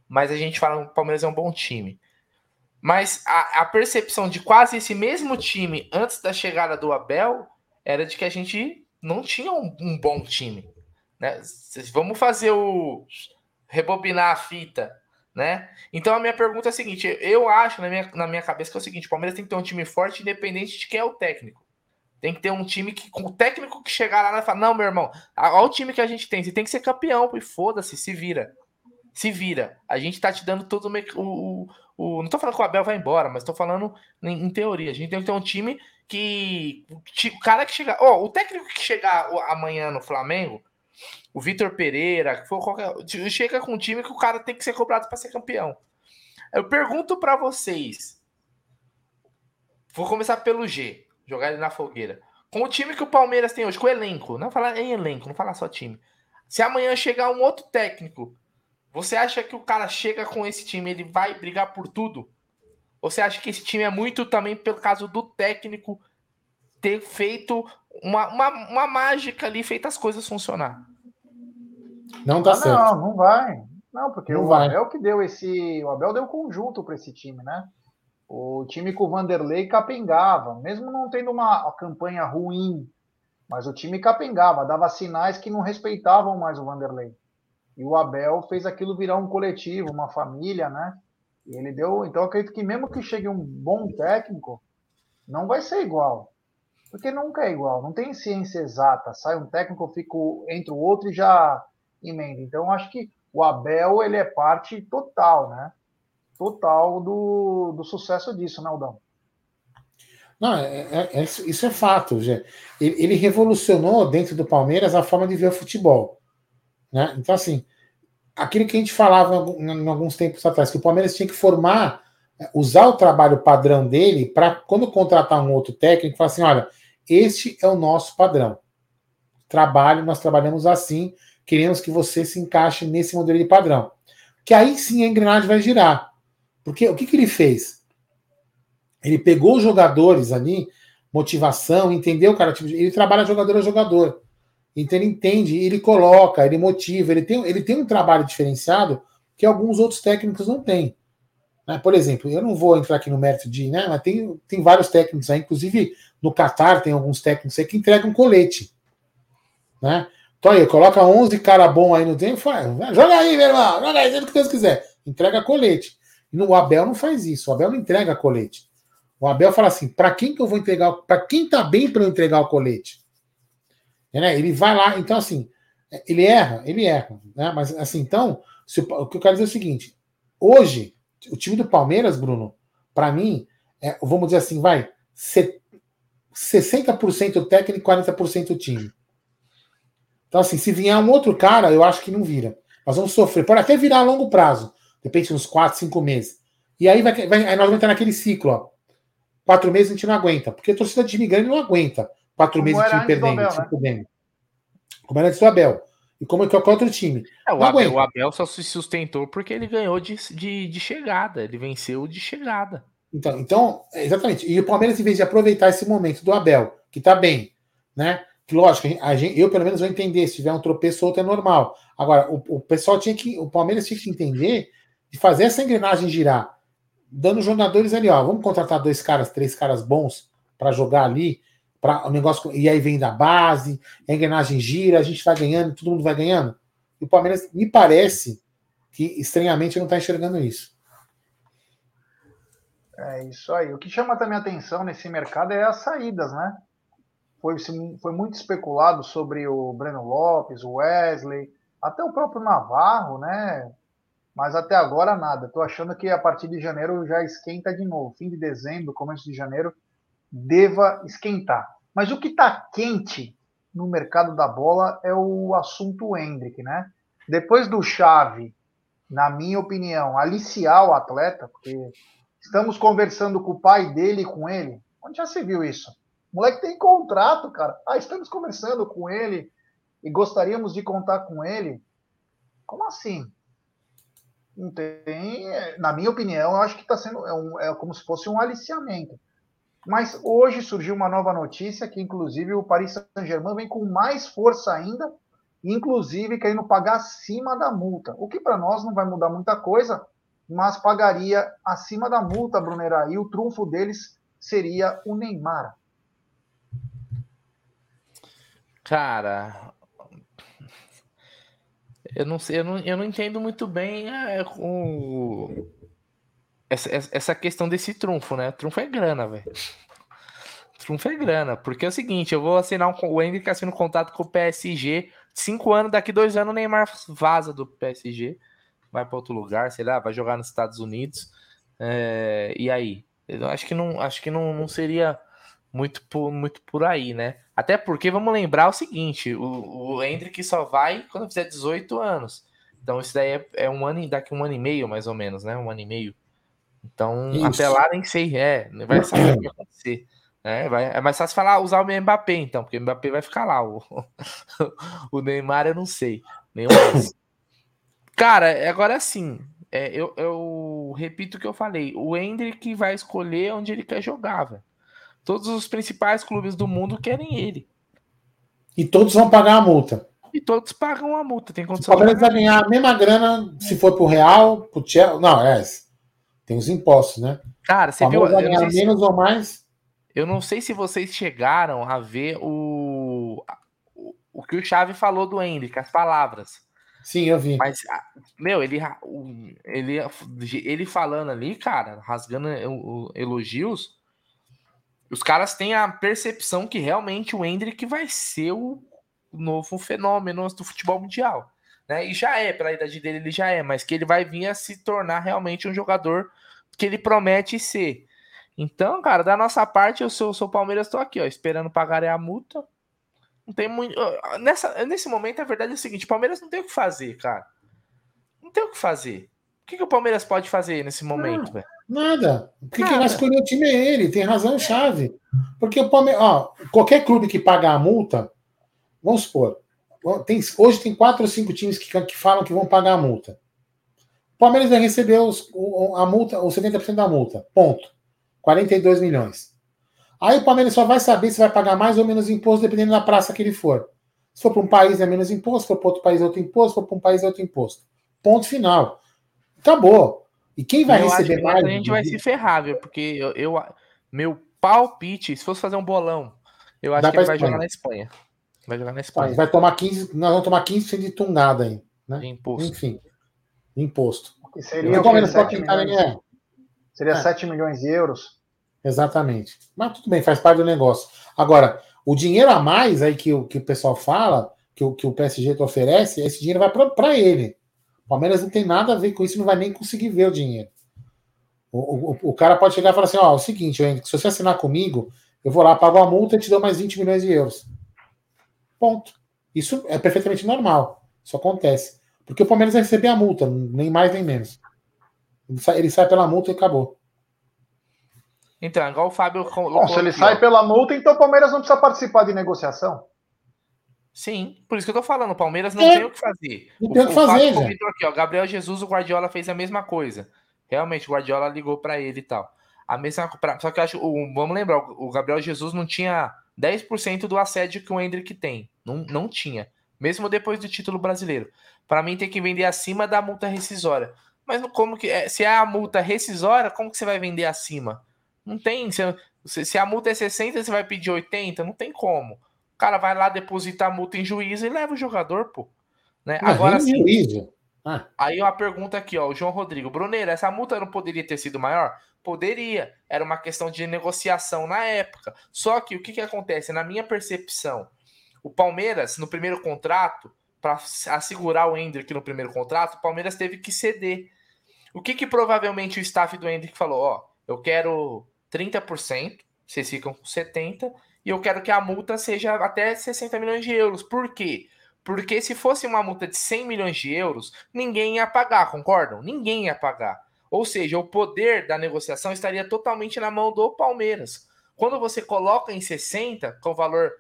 [SPEAKER 1] Mas a gente fala que o Palmeiras é um bom time. Mas a, a, percepção de quase esse mesmo time antes da chegada do Abel era de que a gente não tinha um, um bom time. Né? Vamos fazer o. rebobinar a fita né? Então a minha pergunta é a seguinte: eu acho na minha, na minha cabeça que é o seguinte: o Palmeiras tem que ter um time forte, independente de quem é o técnico. Tem que ter um time que, com o técnico que chegar lá e falar: não, meu irmão, olha o time que a gente tem, você tem que ser campeão, e foda-se, se vira. Se vira. A gente tá te dando todo o, o, o. Não tô falando que o Abel vai embora, mas tô falando em, em teoria. A gente tem que ter um time que. O cara que chegar. Ó, oh, o técnico que chegar amanhã no Flamengo, o Vitor Pereira, que for qualquer. Chega com um time que o cara tem que ser cobrado para ser campeão. Eu pergunto para vocês. Vou começar pelo G, jogar ele na fogueira. Com o time que o Palmeiras tem hoje, com o elenco, não falar em elenco, não falar só time. Se amanhã chegar um outro técnico, você acha que o cara chega com esse time, ele vai brigar por tudo? Ou você acha que esse time é muito também pelo caso do técnico ter feito uma, uma, uma mágica ali, feito as coisas funcionar?
[SPEAKER 2] Não tá ah, certo. Não, não vai. Não, porque não o vai. Abel que deu esse. O Abel deu conjunto para esse time, né? O time com o Vanderlei capengava, mesmo não tendo uma, uma campanha ruim, mas o time capengava, dava sinais que não respeitavam mais o Vanderlei. E o Abel fez aquilo virar um coletivo, uma família, né? E ele deu. Então, eu acredito que mesmo que chegue um bom técnico, não vai ser igual. Porque nunca é igual, não tem ciência exata. Sai um técnico, eu fico entre o outro e já emenda. Então, acho que o Abel ele é parte total, né? Total do, do sucesso disso, né, Aldão?
[SPEAKER 3] Não, é, é, é, isso é fato. Ele, ele, revolucionou dentro do Palmeiras a forma de ver o futebol. Né? Então, assim, aquilo que a gente falava em alguns tempos atrás, que o Palmeiras tinha que formar, usar o trabalho padrão dele para, quando contratar um outro técnico, falar assim: olha, este é o nosso padrão. Trabalho, nós trabalhamos assim, queremos que você se encaixe nesse modelo de padrão. Que aí sim a engrenagem vai girar. Porque o que, que ele fez? Ele pegou os jogadores ali, motivação, entendeu, cara? Tipo, ele trabalha jogador a jogador. Então ele entende, ele coloca, ele motiva, ele tem, ele tem um trabalho diferenciado que alguns outros técnicos não têm. Né? Por exemplo, eu não vou entrar aqui no mérito de, né? Mas tem, tem vários técnicos aí, inclusive no Catar tem alguns técnicos aí que entregam colete. Né? Então aí, coloca 11 cara bom aí no tempo, joga aí, meu irmão, joga aí, do que Deus quiser. Entrega colete. No, o Abel não faz isso, o Abel não entrega colete. O Abel fala assim: para quem que eu vou entregar? Para quem tá bem para eu entregar o colete? Né? Ele vai lá, então assim, ele erra, ele erra, né? Mas assim, então, se, o que eu quero dizer é o seguinte: hoje, o time do Palmeiras, Bruno, para mim, é, vamos dizer assim, vai, 60% técnico e 40% time. Então, assim, se vier um outro cara, eu acho que não vira. Nós vamos sofrer. Pode até virar a longo prazo. De repente, uns 4, 5 meses. E aí, vai, vai, aí nós vamos entrar naquele ciclo, ó. Quatro meses a gente não aguenta. Porque a torcida de time grande não aguenta. Quatro Como meses de time perdendo, né? perdendo. Como era antes do Abel. E como é que é outro time?
[SPEAKER 1] É, o, Abel, o, Abel, só se sustentou porque ele ganhou de, de, de chegada. Ele venceu de chegada.
[SPEAKER 3] Então, então, exatamente. E o Palmeiras, em vez de aproveitar esse momento do Abel, que tá bem, né? Que lógico, a gente, eu pelo menos vou entender, se tiver um tropeço outro é normal. Agora, o, o pessoal tinha que, o Palmeiras tinha que entender de fazer essa engrenagem girar, dando jogadores ali, ó, vamos contratar dois caras, três caras bons para jogar ali, o negócio e aí vem da base, a engrenagem gira, a gente vai ganhando, todo mundo vai ganhando. E o Palmeiras me parece que estranhamente não está enxergando isso.
[SPEAKER 2] É isso aí. O que chama também atenção nesse mercado é as saídas, né? Foi, foi muito especulado sobre o Breno Lopes, o Wesley, até o próprio Navarro, né? Mas até agora nada. Estou achando que a partir de janeiro já esquenta de novo. Fim de dezembro, começo de janeiro, deva esquentar. Mas o que está quente no mercado da bola é o assunto Hendrick, né? Depois do Chave, na minha opinião, aliciar o atleta, porque Estamos conversando com o pai dele e com ele. Onde já se viu isso? O moleque tem contrato, cara. Ah, estamos conversando com ele e gostaríamos de contar com ele. Como assim? Não tem. Na minha opinião, eu acho que está sendo. É, um, é como se fosse um aliciamento. Mas hoje surgiu uma nova notícia que, inclusive, o Paris Saint-Germain vem com mais força ainda, inclusive querendo pagar acima da multa. O que para nós não vai mudar muita coisa, mas pagaria acima da multa, Brunera, e o trunfo deles seria o Neymar.
[SPEAKER 1] Cara, eu não sei, eu não, eu não entendo muito bem é, com essa, essa questão desse trunfo, né? Trunfo é grana, velho. Trunfo é grana, porque é o seguinte, eu vou assinar um, o Henrique assina um contato com o PSG, cinco anos, daqui dois anos o Neymar vaza do PSG vai para outro lugar, sei lá, vai jogar nos Estados Unidos. É, e aí? Eu acho que não, acho que não, não seria muito por, muito por aí, né? Até porque vamos lembrar o seguinte: o, o Hendrick só vai quando fizer 18 anos. Então, isso daí é, é, um ano, daqui um ano e meio, mais ou menos, né? Um ano e meio. Então, isso. até lá nem sei, é, vai saber o que vai acontecer. É, vai, é mais fácil falar, usar o Mbappé, então, porque o Mbappé vai ficar lá. O, <laughs> o Neymar eu não sei. Nenhum Cara, agora assim, é, eu, eu, repito o que eu falei. O Hendrick vai escolher onde ele quer jogar, velho. Todos os principais clubes do mundo querem ele.
[SPEAKER 3] E todos vão pagar a multa.
[SPEAKER 1] E todos pagam a multa. Tem condição
[SPEAKER 3] o Palmeiras vai ganhar a mesma grana se for pro Real, pro Chelsea. Não, é. Tem os impostos, né?
[SPEAKER 1] Cara, você viu.
[SPEAKER 3] Vai ganhar menos se... ou mais.
[SPEAKER 1] Eu não sei se vocês chegaram a ver o, o, o que o Chave falou do Hendrick, as palavras.
[SPEAKER 3] Sim, eu vi.
[SPEAKER 1] Mas, meu, ele, ele, ele falando ali, cara, rasgando elogios, os caras têm a percepção que realmente o Hendrick vai ser o novo fenômeno do futebol mundial. Né? E já é, pela idade dele, ele já é, mas que ele vai vir a se tornar realmente um jogador que ele promete ser. Então, cara, da nossa parte, eu sou, sou Palmeiras, estou aqui, ó, esperando pagar a multa não tem muito. Nessa, nesse momento, a verdade é o seguinte: o Palmeiras não tem o que fazer, cara. Não tem o que fazer. O que, que o Palmeiras pode fazer nesse momento, velho?
[SPEAKER 3] Nada. Porque quem vai escolher o time é ele, tem razão chave. Porque o Palmeiras, ó, qualquer clube que pagar a multa, vamos supor, tem, hoje tem quatro ou cinco times que, que falam que vão pagar a multa. O Palmeiras vai receber os, a multa, os 70% da multa. Ponto. 42 milhões. Aí o Palmeiras só vai saber se vai pagar mais ou menos imposto dependendo da praça que ele for. Se for para um país é menos imposto, se for para outro país é outro imposto, se for para um país é outro imposto. Ponto final. Acabou. E quem vai eu receber mais?
[SPEAKER 1] A gente vai se ferrar, viu? Porque eu, eu, meu palpite, se fosse fazer um bolão, eu acho Dá que ele vai jogar na Espanha. Vai jogar na Espanha.
[SPEAKER 3] Vai tomar 15, nós vamos tomar 15% de tungada aí. Né?
[SPEAKER 1] De imposto.
[SPEAKER 3] Enfim. Imposto.
[SPEAKER 2] seria o Palmeiras 7 milhões, é. Seria é. 7 milhões de euros
[SPEAKER 3] Exatamente. Mas tudo bem, faz parte do negócio. Agora, o dinheiro a mais aí que, o, que o pessoal fala, que o, que o PSG oferece, esse dinheiro vai para ele. O Palmeiras não tem nada a ver com isso, não vai nem conseguir ver o dinheiro. O, o, o cara pode chegar e falar assim: ó, é o seguinte, se você assinar comigo, eu vou lá, pago a multa e te dou mais 20 milhões de euros. Ponto. Isso é perfeitamente normal. Isso acontece. Porque o Palmeiras vai receber a multa, nem mais nem menos. Ele sai, ele sai pela multa e acabou.
[SPEAKER 1] Então, igual o Fábio.
[SPEAKER 2] Bom, se ele sai ó. pela multa, então o Palmeiras não precisa participar de negociação.
[SPEAKER 1] Sim, por isso que eu tô falando. O Palmeiras não é. tem o que fazer.
[SPEAKER 3] Não tem o que fazer, já.
[SPEAKER 1] Aqui, ó, Gabriel Jesus, o Guardiola fez a mesma coisa. Realmente, o Guardiola ligou para ele e tal. A mesma, pra, só que eu acho, o, vamos lembrar, o Gabriel Jesus não tinha 10% do assédio que o Hendrick tem. Não, não tinha. Mesmo depois do título brasileiro. Para mim tem que vender acima da multa rescisória. Mas como que é, se é a multa rescisória, como que você vai vender acima? Não tem. Se, se a multa é 60, você vai pedir 80? Não tem como. O cara vai lá depositar a multa em juízo e leva o jogador, pô. Né? Agora sim. Ah. Aí uma pergunta aqui, ó, o João Rodrigo. Bruneiro, essa multa não poderia ter sido maior? Poderia. Era uma questão de negociação na época. Só que o que, que acontece? Na minha percepção, o Palmeiras, no primeiro contrato, para assegurar o Hendrick no primeiro contrato, o Palmeiras teve que ceder. O que, que provavelmente o staff do Hendrick falou? Ó, eu quero 30%, vocês ficam com 70%, e eu quero que a multa seja até 60 milhões de euros. Por quê? Porque se fosse uma multa de 100 milhões de euros, ninguém ia pagar, concordam? Ninguém ia pagar. Ou seja, o poder da negociação estaria totalmente na mão do Palmeiras. Quando você coloca em 60, com o valor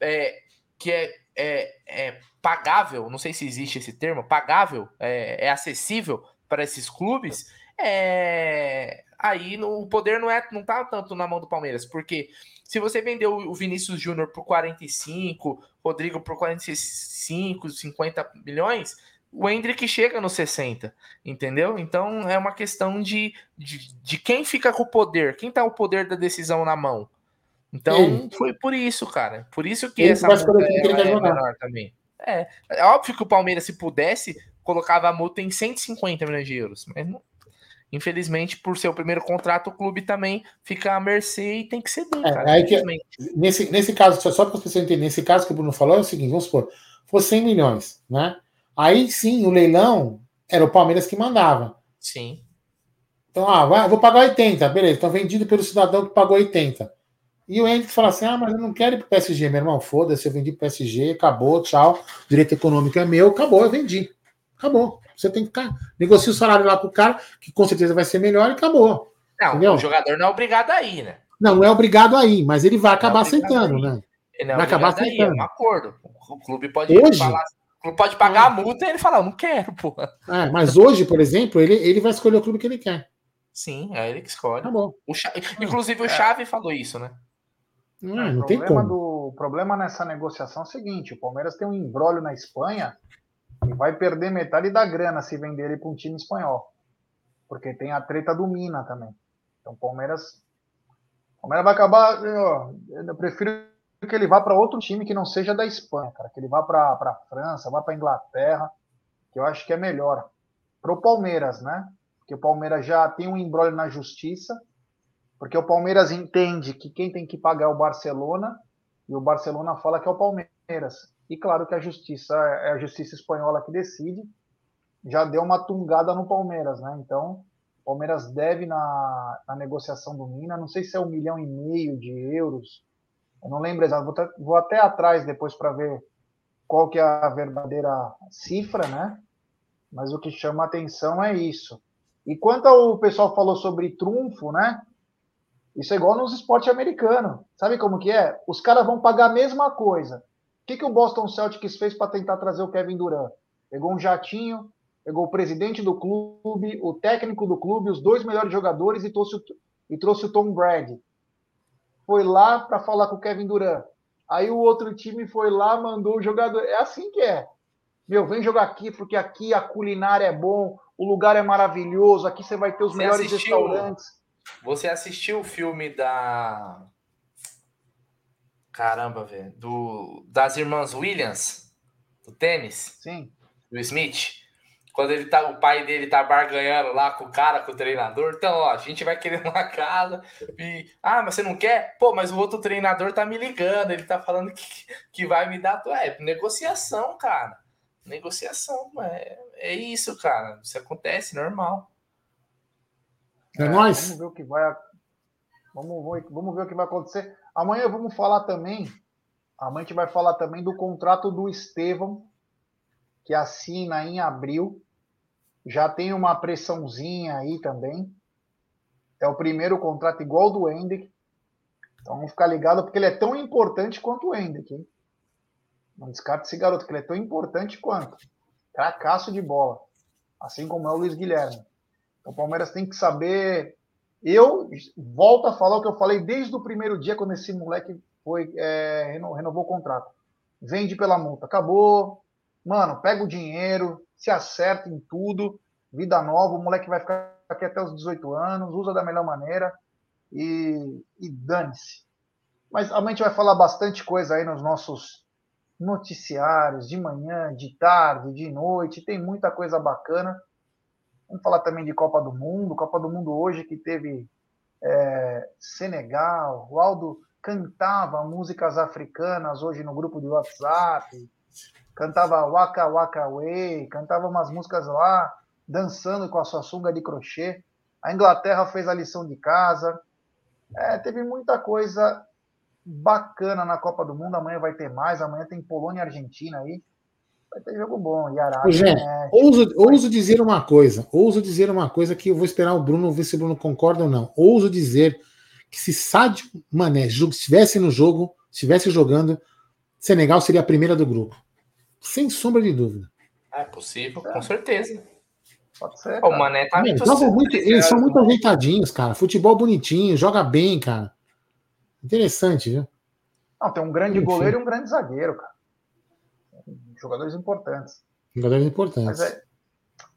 [SPEAKER 1] é, que é, é, é, pagável, não sei se existe esse termo, pagável, é, é acessível para esses clubes, é, aí no, o poder não é não tá tanto na mão do Palmeiras, porque se você vendeu o Vinícius Júnior por 45, Rodrigo por 45, 50 milhões, o Hendrick chega nos 60, entendeu? Então é uma questão de, de, de quem fica com o poder, quem tá o poder da decisão na mão. Então foi por isso, cara. Por isso que Ele essa multa é, é menor também. É, é óbvio que o Palmeiras, se pudesse, colocava a multa em 150 milhões de euros, mas não, Infelizmente, por ser o primeiro contrato, o clube também fica à mercê e tem que ceder, é, cara.
[SPEAKER 3] Que, nesse, nesse caso, só, só para você entender, nesse caso que o Bruno falou, é o seguinte: vamos supor, fosse 100 milhões, né? Aí sim, o leilão era o Palmeiras que mandava.
[SPEAKER 1] Sim.
[SPEAKER 3] Então, ah, vai, vou pagar 80, beleza, então vendido pelo cidadão que pagou 80. E o Henrique fala assim: ah, mas eu não quero ir pro PSG, meu irmão, foda-se, eu vendi pro PSG, acabou, tchau, direito econômico é meu, acabou, eu vendi. Acabou. Você tem que ficar. Negocia o salário lá pro cara, que com certeza vai ser melhor, e acabou.
[SPEAKER 1] Não, entendeu? o jogador não é obrigado a ir, né?
[SPEAKER 3] Não, não é obrigado a ir, mas ele vai acabar é aceitando, né?
[SPEAKER 1] Ele vai acabar aceitando. é um acordo. O clube pode hoje, falar, o clube pode pagar a multa e ele falar, eu não quero, porra.
[SPEAKER 3] É, mas hoje, por exemplo, ele, ele vai escolher o clube que ele quer.
[SPEAKER 1] Sim, é ele que escolhe. Tá bom. O Chave, inclusive o Chave falou isso, né?
[SPEAKER 2] Não, é, não tem como. Do, o problema nessa negociação é o seguinte: o Palmeiras tem um embrólio na Espanha e vai perder metade da grana se vender ele para um time espanhol. Porque tem a treta do Mina também. Então o Palmeiras. O Palmeiras vai acabar. Eu, eu prefiro que ele vá para outro time que não seja da Espanha, cara. Que ele vá para a França, vá para Inglaterra, que eu acho que é melhor. Para o Palmeiras, né? Porque o Palmeiras já tem um embrólio na justiça. Porque o Palmeiras entende que quem tem que pagar é o Barcelona. E o Barcelona fala que é o Palmeiras. E claro que a justiça é a justiça espanhola que decide. Já deu uma tungada no Palmeiras, né? Então, o Palmeiras deve na, na negociação do Mina, não sei se é um milhão e meio de euros. Eu não lembro exato, vou, vou até atrás depois para ver qual que é a verdadeira cifra, né? Mas o que chama atenção é isso. E quanto ao pessoal falou sobre trunfo, né? Isso é igual nos esportes americanos. Sabe como que é? Os caras vão pagar a mesma coisa que, que o Boston Celtics fez para tentar trazer o Kevin Durant? Pegou um jatinho, pegou o presidente do clube, o técnico do clube, os dois melhores jogadores e trouxe o, e trouxe o Tom Brady. Foi lá para falar com o Kevin Durant. Aí o outro time foi lá, mandou o jogador. É assim que é. Meu, vem jogar aqui, porque aqui a culinária é bom, o lugar é maravilhoso, aqui você vai ter os você melhores assistiu, restaurantes.
[SPEAKER 1] Você assistiu o filme da Caramba, velho. Do, das irmãs Williams, do tênis.
[SPEAKER 2] Sim.
[SPEAKER 1] Do Smith. Quando ele tá, o pai dele tá barganhando lá com o cara, com o treinador. Então, ó, a gente vai querer <laughs> uma casa e. Ah, mas você não quer? Pô, mas o outro treinador tá me ligando, ele tá falando que, que vai me dar. É, negociação, cara. Negociação, é, é isso, cara. Isso acontece, normal.
[SPEAKER 2] É, é nóis. Vamos ver o que vai. Vamos, vamos ver o que vai acontecer. Amanhã vamos falar também. Amanhã a gente vai falar também do contrato do Estevão, que assina em abril já tem uma pressãozinha aí também. É o primeiro contrato igual do Hendrick. Então vamos ficar ligado, porque ele é tão importante quanto o Hendrick. Hein? Não descarte esse garoto, que ele é tão importante quanto. Cracaço de bola. Assim como é o Luiz Guilherme. Então o Palmeiras tem que saber. Eu volto a falar o que eu falei desde o primeiro dia, quando esse moleque foi é, renovou o contrato. Vende pela multa. Acabou. Mano, pega o dinheiro, se acerta em tudo, vida nova, o moleque vai ficar aqui até os 18 anos, usa da melhor maneira e, e dane-se. Mas a gente vai falar bastante coisa aí nos nossos noticiários, de manhã, de tarde, de noite, tem muita coisa bacana. Vamos falar também de Copa do Mundo, Copa do Mundo hoje que teve é, Senegal, o Aldo cantava músicas africanas hoje no grupo de WhatsApp, cantava Waka Waka Way, cantava umas músicas lá, dançando com a sua sunga de crochê. A Inglaterra fez a lição de casa. É, teve muita coisa bacana na Copa do Mundo. Amanhã vai ter mais. Amanhã tem Polônia e Argentina aí. Vai ter jogo bom. E Arábia.
[SPEAKER 3] Jé, né? ouso, ouso dizer uma coisa. Ouso dizer uma coisa que eu vou esperar o Bruno ver se o Bruno concorda ou não. Ouso dizer que se Sadio Mané estivesse no jogo, estivesse jogando, Senegal seria a primeira do grupo. Sem sombra de dúvida.
[SPEAKER 1] É possível, com certeza.
[SPEAKER 2] Pode ser.
[SPEAKER 1] O Mané tá
[SPEAKER 3] muito, muito Eles são muito ajeitadinhos, cara. Futebol bonitinho, joga bem, cara. Interessante, viu?
[SPEAKER 2] Não, tem um grande Enfim. goleiro e um grande zagueiro, cara. Jogadores importantes.
[SPEAKER 3] Jogadores importantes.
[SPEAKER 2] Mas é,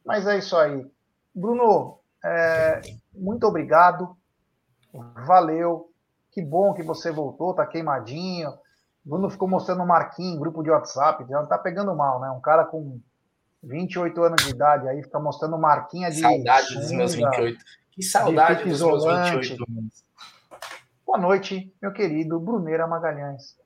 [SPEAKER 2] mas é isso aí. Bruno, é, muito obrigado. Valeu. Que bom que você voltou, tá queimadinho. Bruno ficou mostrando o Marquinhos, grupo de WhatsApp, já tá pegando mal, né? Um cara com 28 anos de idade aí fica mostrando Marquinhos de.
[SPEAKER 1] Saudade dos meus 28. Que saudade dos meus 28 anos.
[SPEAKER 2] Boa noite, meu querido Bruneira Magalhães.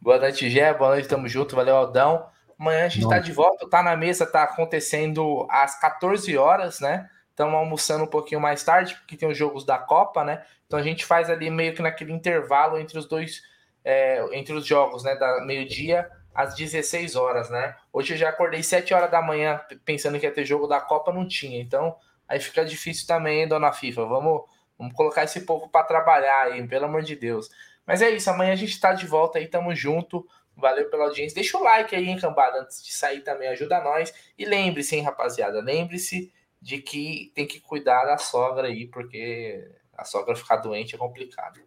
[SPEAKER 1] Boa noite, Gé. Boa noite, tamo junto. Valeu, Aldão. Amanhã a gente Nossa. tá de volta, tá na mesa, tá acontecendo às 14 horas, né? Estamos almoçando um pouquinho mais tarde, porque tem os jogos da Copa, né? Então a gente faz ali meio que naquele intervalo entre os dois é, entre os jogos, né? Da meio-dia às 16 horas, né? Hoje eu já acordei 7 horas da manhã pensando que ia ter jogo da Copa, não tinha. Então, aí fica difícil também, dona FIFA. Vamos, vamos colocar esse povo para trabalhar aí, pelo amor de Deus. Mas é isso, amanhã a gente está de volta aí, tamo junto. Valeu pela audiência. Deixa o like aí, hein, cambada, antes de sair também, ajuda nós. E lembre-se, hein, rapaziada, lembre-se de que tem que cuidar da sogra aí, porque a sogra ficar doente é complicado.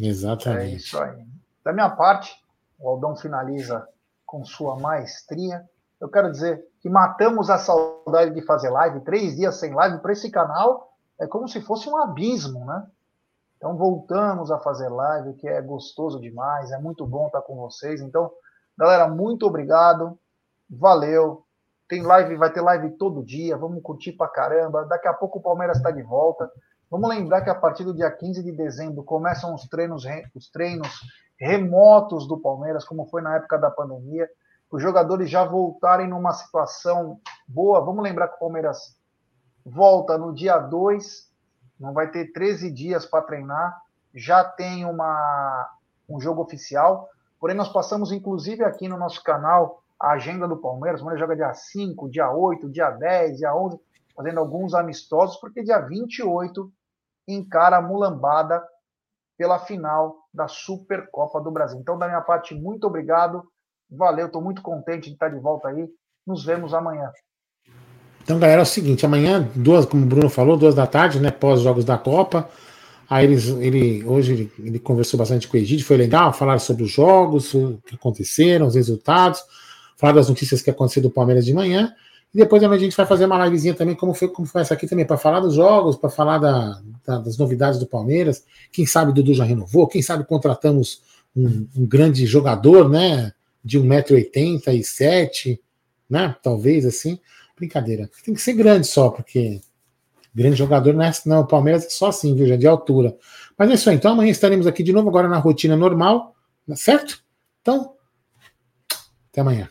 [SPEAKER 3] Exatamente.
[SPEAKER 2] É isso aí. Da minha parte, o Aldão finaliza com sua maestria. Eu quero dizer que matamos a saudade de fazer live, três dias sem live para esse canal é como se fosse um abismo, né? Então voltamos a fazer live, que é gostoso demais, é muito bom estar com vocês. Então, galera, muito obrigado, valeu. Tem live, vai ter live todo dia, vamos curtir pra caramba. Daqui a pouco o Palmeiras está de volta. Vamos lembrar que a partir do dia 15 de dezembro começam os treinos, os treinos remotos do Palmeiras, como foi na época da pandemia, os jogadores já voltarem numa situação boa. Vamos lembrar que o Palmeiras volta no dia 2, não vai ter 13 dias para treinar, já tem uma, um jogo oficial, porém nós passamos inclusive aqui no nosso canal a agenda do Palmeiras, o Palmeiras joga dia 5, dia 8, dia 10, dia 11, fazendo alguns amistosos, porque dia 28 encara a mulambada pela final da Supercopa do Brasil. Então, da minha parte, muito obrigado. Valeu, estou muito contente de estar de volta aí. Nos vemos amanhã.
[SPEAKER 3] Então, galera, é o seguinte: amanhã, duas, como o Bruno falou, duas da tarde, né? Pós-jogos da Copa. Aí eles, ele, hoje ele, ele conversou bastante com o Egídio, foi legal, falar sobre os jogos, o que aconteceram, os resultados, falar das notícias que aconteceram do Palmeiras de manhã. E depois a gente vai fazer uma livezinha também, como foi, como foi essa aqui também, para falar dos jogos, para falar da, da, das novidades do Palmeiras. Quem sabe o Dudu já renovou, quem sabe contratamos um, um grande jogador, né? De 1,87m, né? Talvez assim. Brincadeira. Tem que ser grande só, porque grande jogador não é não. O Palmeiras é só assim, viu? Já de altura. Mas é isso aí. Então amanhã estaremos aqui de novo, agora na rotina normal, certo? Então, até amanhã.